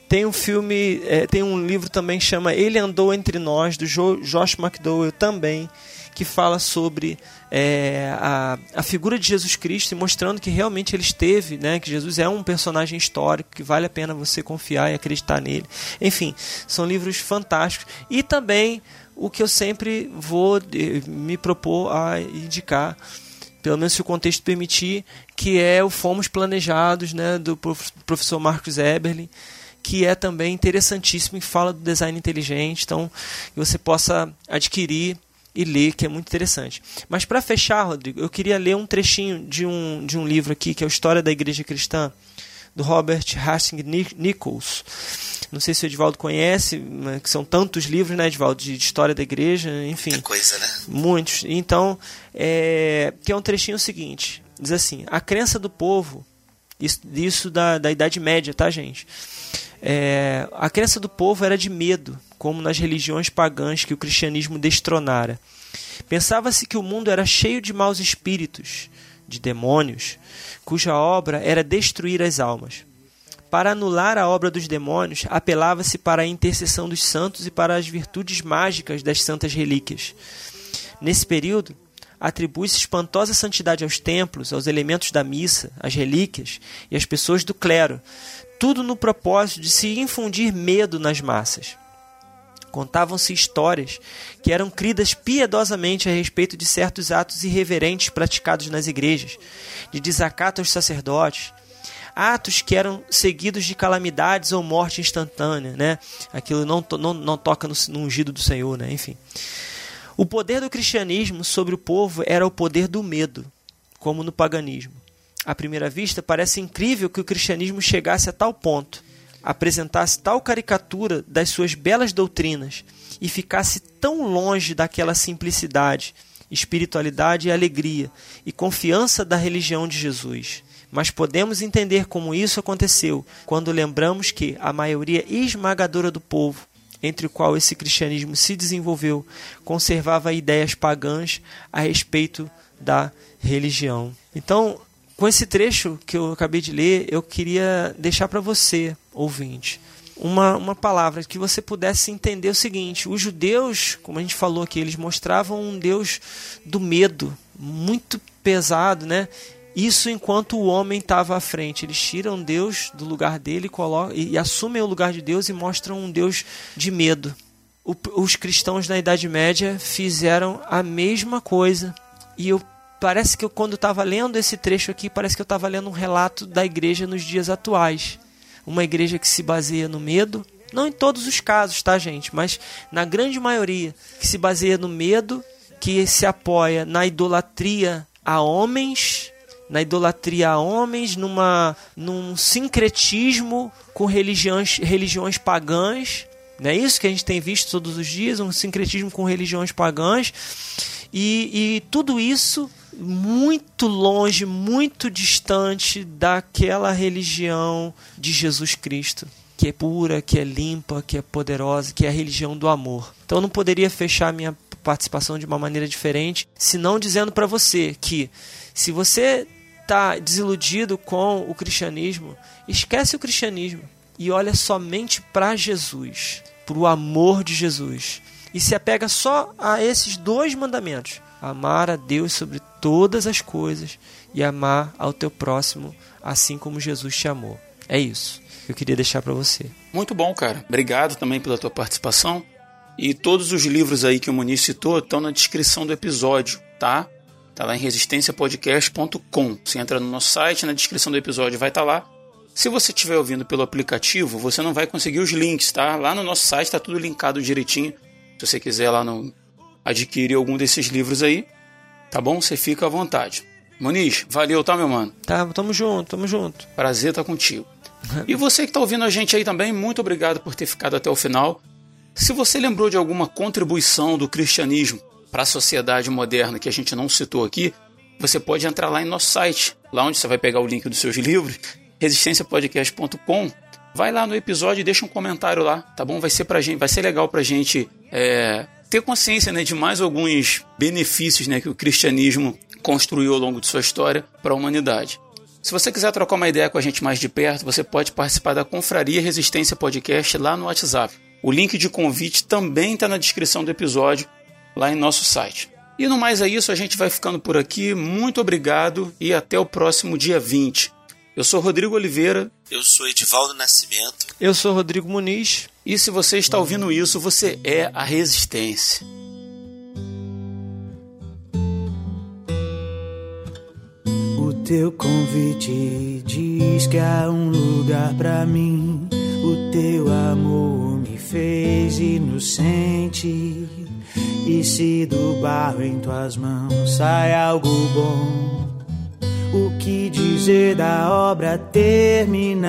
Tem um filme, é, tem um livro também que chama Ele Andou Entre Nós, do jo Josh McDowell também, que fala sobre é, a, a figura de Jesus Cristo e mostrando que realmente ele esteve, né, que Jesus é um personagem histórico, que vale a pena você confiar e acreditar nele. Enfim, são livros fantásticos. E também o que eu sempre vou eh, me propor a indicar, pelo menos se o contexto permitir, que é o Fomos Planejados, né, do professor Marcos Eberlin, que é também interessantíssimo e fala do design inteligente, então que você possa adquirir e ler, que é muito interessante. Mas para fechar, Rodrigo, eu queria ler um trechinho de um, de um livro aqui, que é a História da Igreja Cristã, do Robert Hastings Nichols. Não sei se o Edvaldo conhece, que são tantos livros, né, Edvaldo, de história da igreja, enfim. Muita coisa, né? Muitos. Então, é, que é um trechinho seguinte. Diz assim, a crença do povo, isso, isso da, da Idade Média, tá, gente? É, a crença do povo era de medo, como nas religiões pagãs que o cristianismo destronara. Pensava-se que o mundo era cheio de maus espíritos, de demônios, cuja obra era destruir as almas. Para anular a obra dos demônios, apelava-se para a intercessão dos santos e para as virtudes mágicas das santas relíquias. Nesse período, atribui-se espantosa santidade aos templos, aos elementos da missa, às relíquias e às pessoas do clero, tudo no propósito de se infundir medo nas massas. Contavam-se histórias que eram cridas piedosamente a respeito de certos atos irreverentes praticados nas igrejas, de desacato aos sacerdotes, atos que eram seguidos de calamidades ou morte instantânea, né? Aquilo não, não, não toca no, no ungido do Senhor, né? Enfim. O poder do cristianismo sobre o povo era o poder do medo, como no paganismo. À primeira vista, parece incrível que o cristianismo chegasse a tal ponto, apresentasse tal caricatura das suas belas doutrinas e ficasse tão longe daquela simplicidade, espiritualidade e alegria e confiança da religião de Jesus. Mas podemos entender como isso aconteceu quando lembramos que a maioria esmagadora do povo, entre o qual esse cristianismo se desenvolveu, conservava ideias pagãs a respeito da religião. Então, com esse trecho que eu acabei de ler, eu queria deixar para você, ouvinte, uma, uma palavra que você pudesse entender o seguinte: os judeus, como a gente falou aqui, eles mostravam um Deus do medo, muito pesado, né? Isso enquanto o homem estava à frente. Eles tiram Deus do lugar dele colocam, e, e assumem o lugar de Deus e mostram um Deus de medo. O, os cristãos na Idade Média fizeram a mesma coisa. E eu parece que eu, quando estava lendo esse trecho aqui, parece que eu estava lendo um relato da igreja nos dias atuais. Uma igreja que se baseia no medo, não em todos os casos, tá, gente? Mas na grande maioria, que se baseia no medo, que se apoia na idolatria a homens, na idolatria a homens, numa, num sincretismo com religiões, religiões pagãs. Não é isso que a gente tem visto todos os dias? Um sincretismo com religiões pagãs. E, e tudo isso muito longe, muito distante daquela religião de Jesus Cristo. que é pura, que é limpa, que é poderosa, que é a religião do amor. Então eu não poderia fechar minha participação de uma maneira diferente, senão dizendo para você que se você está desiludido com o cristianismo, esquece o cristianismo e olha somente para Jesus, para o amor de Jesus. E se apega só a esses dois mandamentos: amar a Deus sobre todas as coisas e amar ao teu próximo assim como Jesus te amou. É isso que eu queria deixar para você. Muito bom, cara. Obrigado também pela tua participação. E todos os livros aí que o Muniz citou estão na descrição do episódio, tá? Tá lá em resistenciapodcast.com. Você entra no nosso site, na descrição do episódio vai estar tá lá. Se você estiver ouvindo pelo aplicativo, você não vai conseguir os links, tá? Lá no nosso site está tudo linkado direitinho. Se você quiser lá no adquirir algum desses livros aí, tá bom? Você fica à vontade. Moniz, valeu, tá, meu mano? Tá, tamo junto, tamo junto. Prazer estar tá contigo. [LAUGHS] e você que tá ouvindo a gente aí também, muito obrigado por ter ficado até o final. Se você lembrou de alguma contribuição do cristianismo para a sociedade moderna que a gente não citou aqui, você pode entrar lá em nosso site, lá onde você vai pegar o link dos seus livros, resistenciapodcast.com. Vai lá no episódio e deixa um comentário lá, tá bom? Vai ser pra gente, vai ser legal pra gente é, ter consciência né, de mais alguns benefícios né, que o cristianismo construiu ao longo de sua história para a humanidade. Se você quiser trocar uma ideia com a gente mais de perto, você pode participar da Confraria Resistência Podcast lá no WhatsApp. O link de convite também está na descrição do episódio lá em nosso site. E no mais é isso, a gente vai ficando por aqui. Muito obrigado e até o próximo dia 20. Eu sou Rodrigo Oliveira. Eu sou Edivaldo Nascimento. Eu sou Rodrigo Muniz. E se você está ouvindo isso, você é a Resistência. O teu convite diz que há um lugar para mim. O teu amor me fez inocente. E se do barro em tuas mãos sai algo bom, o que dizer da obra terminada?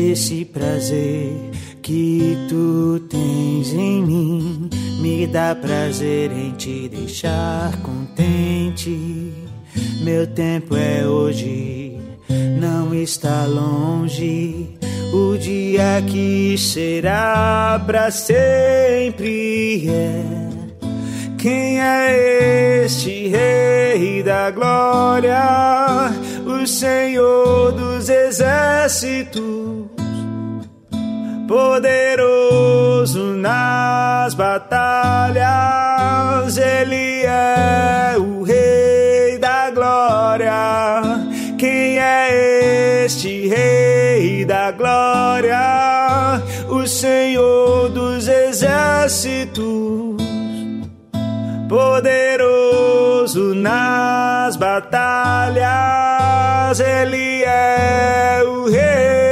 Esse prazer que tu tens em mim me dá prazer em te deixar contente. Meu tempo é hoje, não está longe o dia que será para sempre é. Quem é este Rei da Glória, o Senhor dos Exércitos, poderoso nas batalhas, Ele é o Rei da Glória. Quem é este Rei? da glória, o Senhor dos exércitos, poderoso nas batalhas, Ele é o Rei.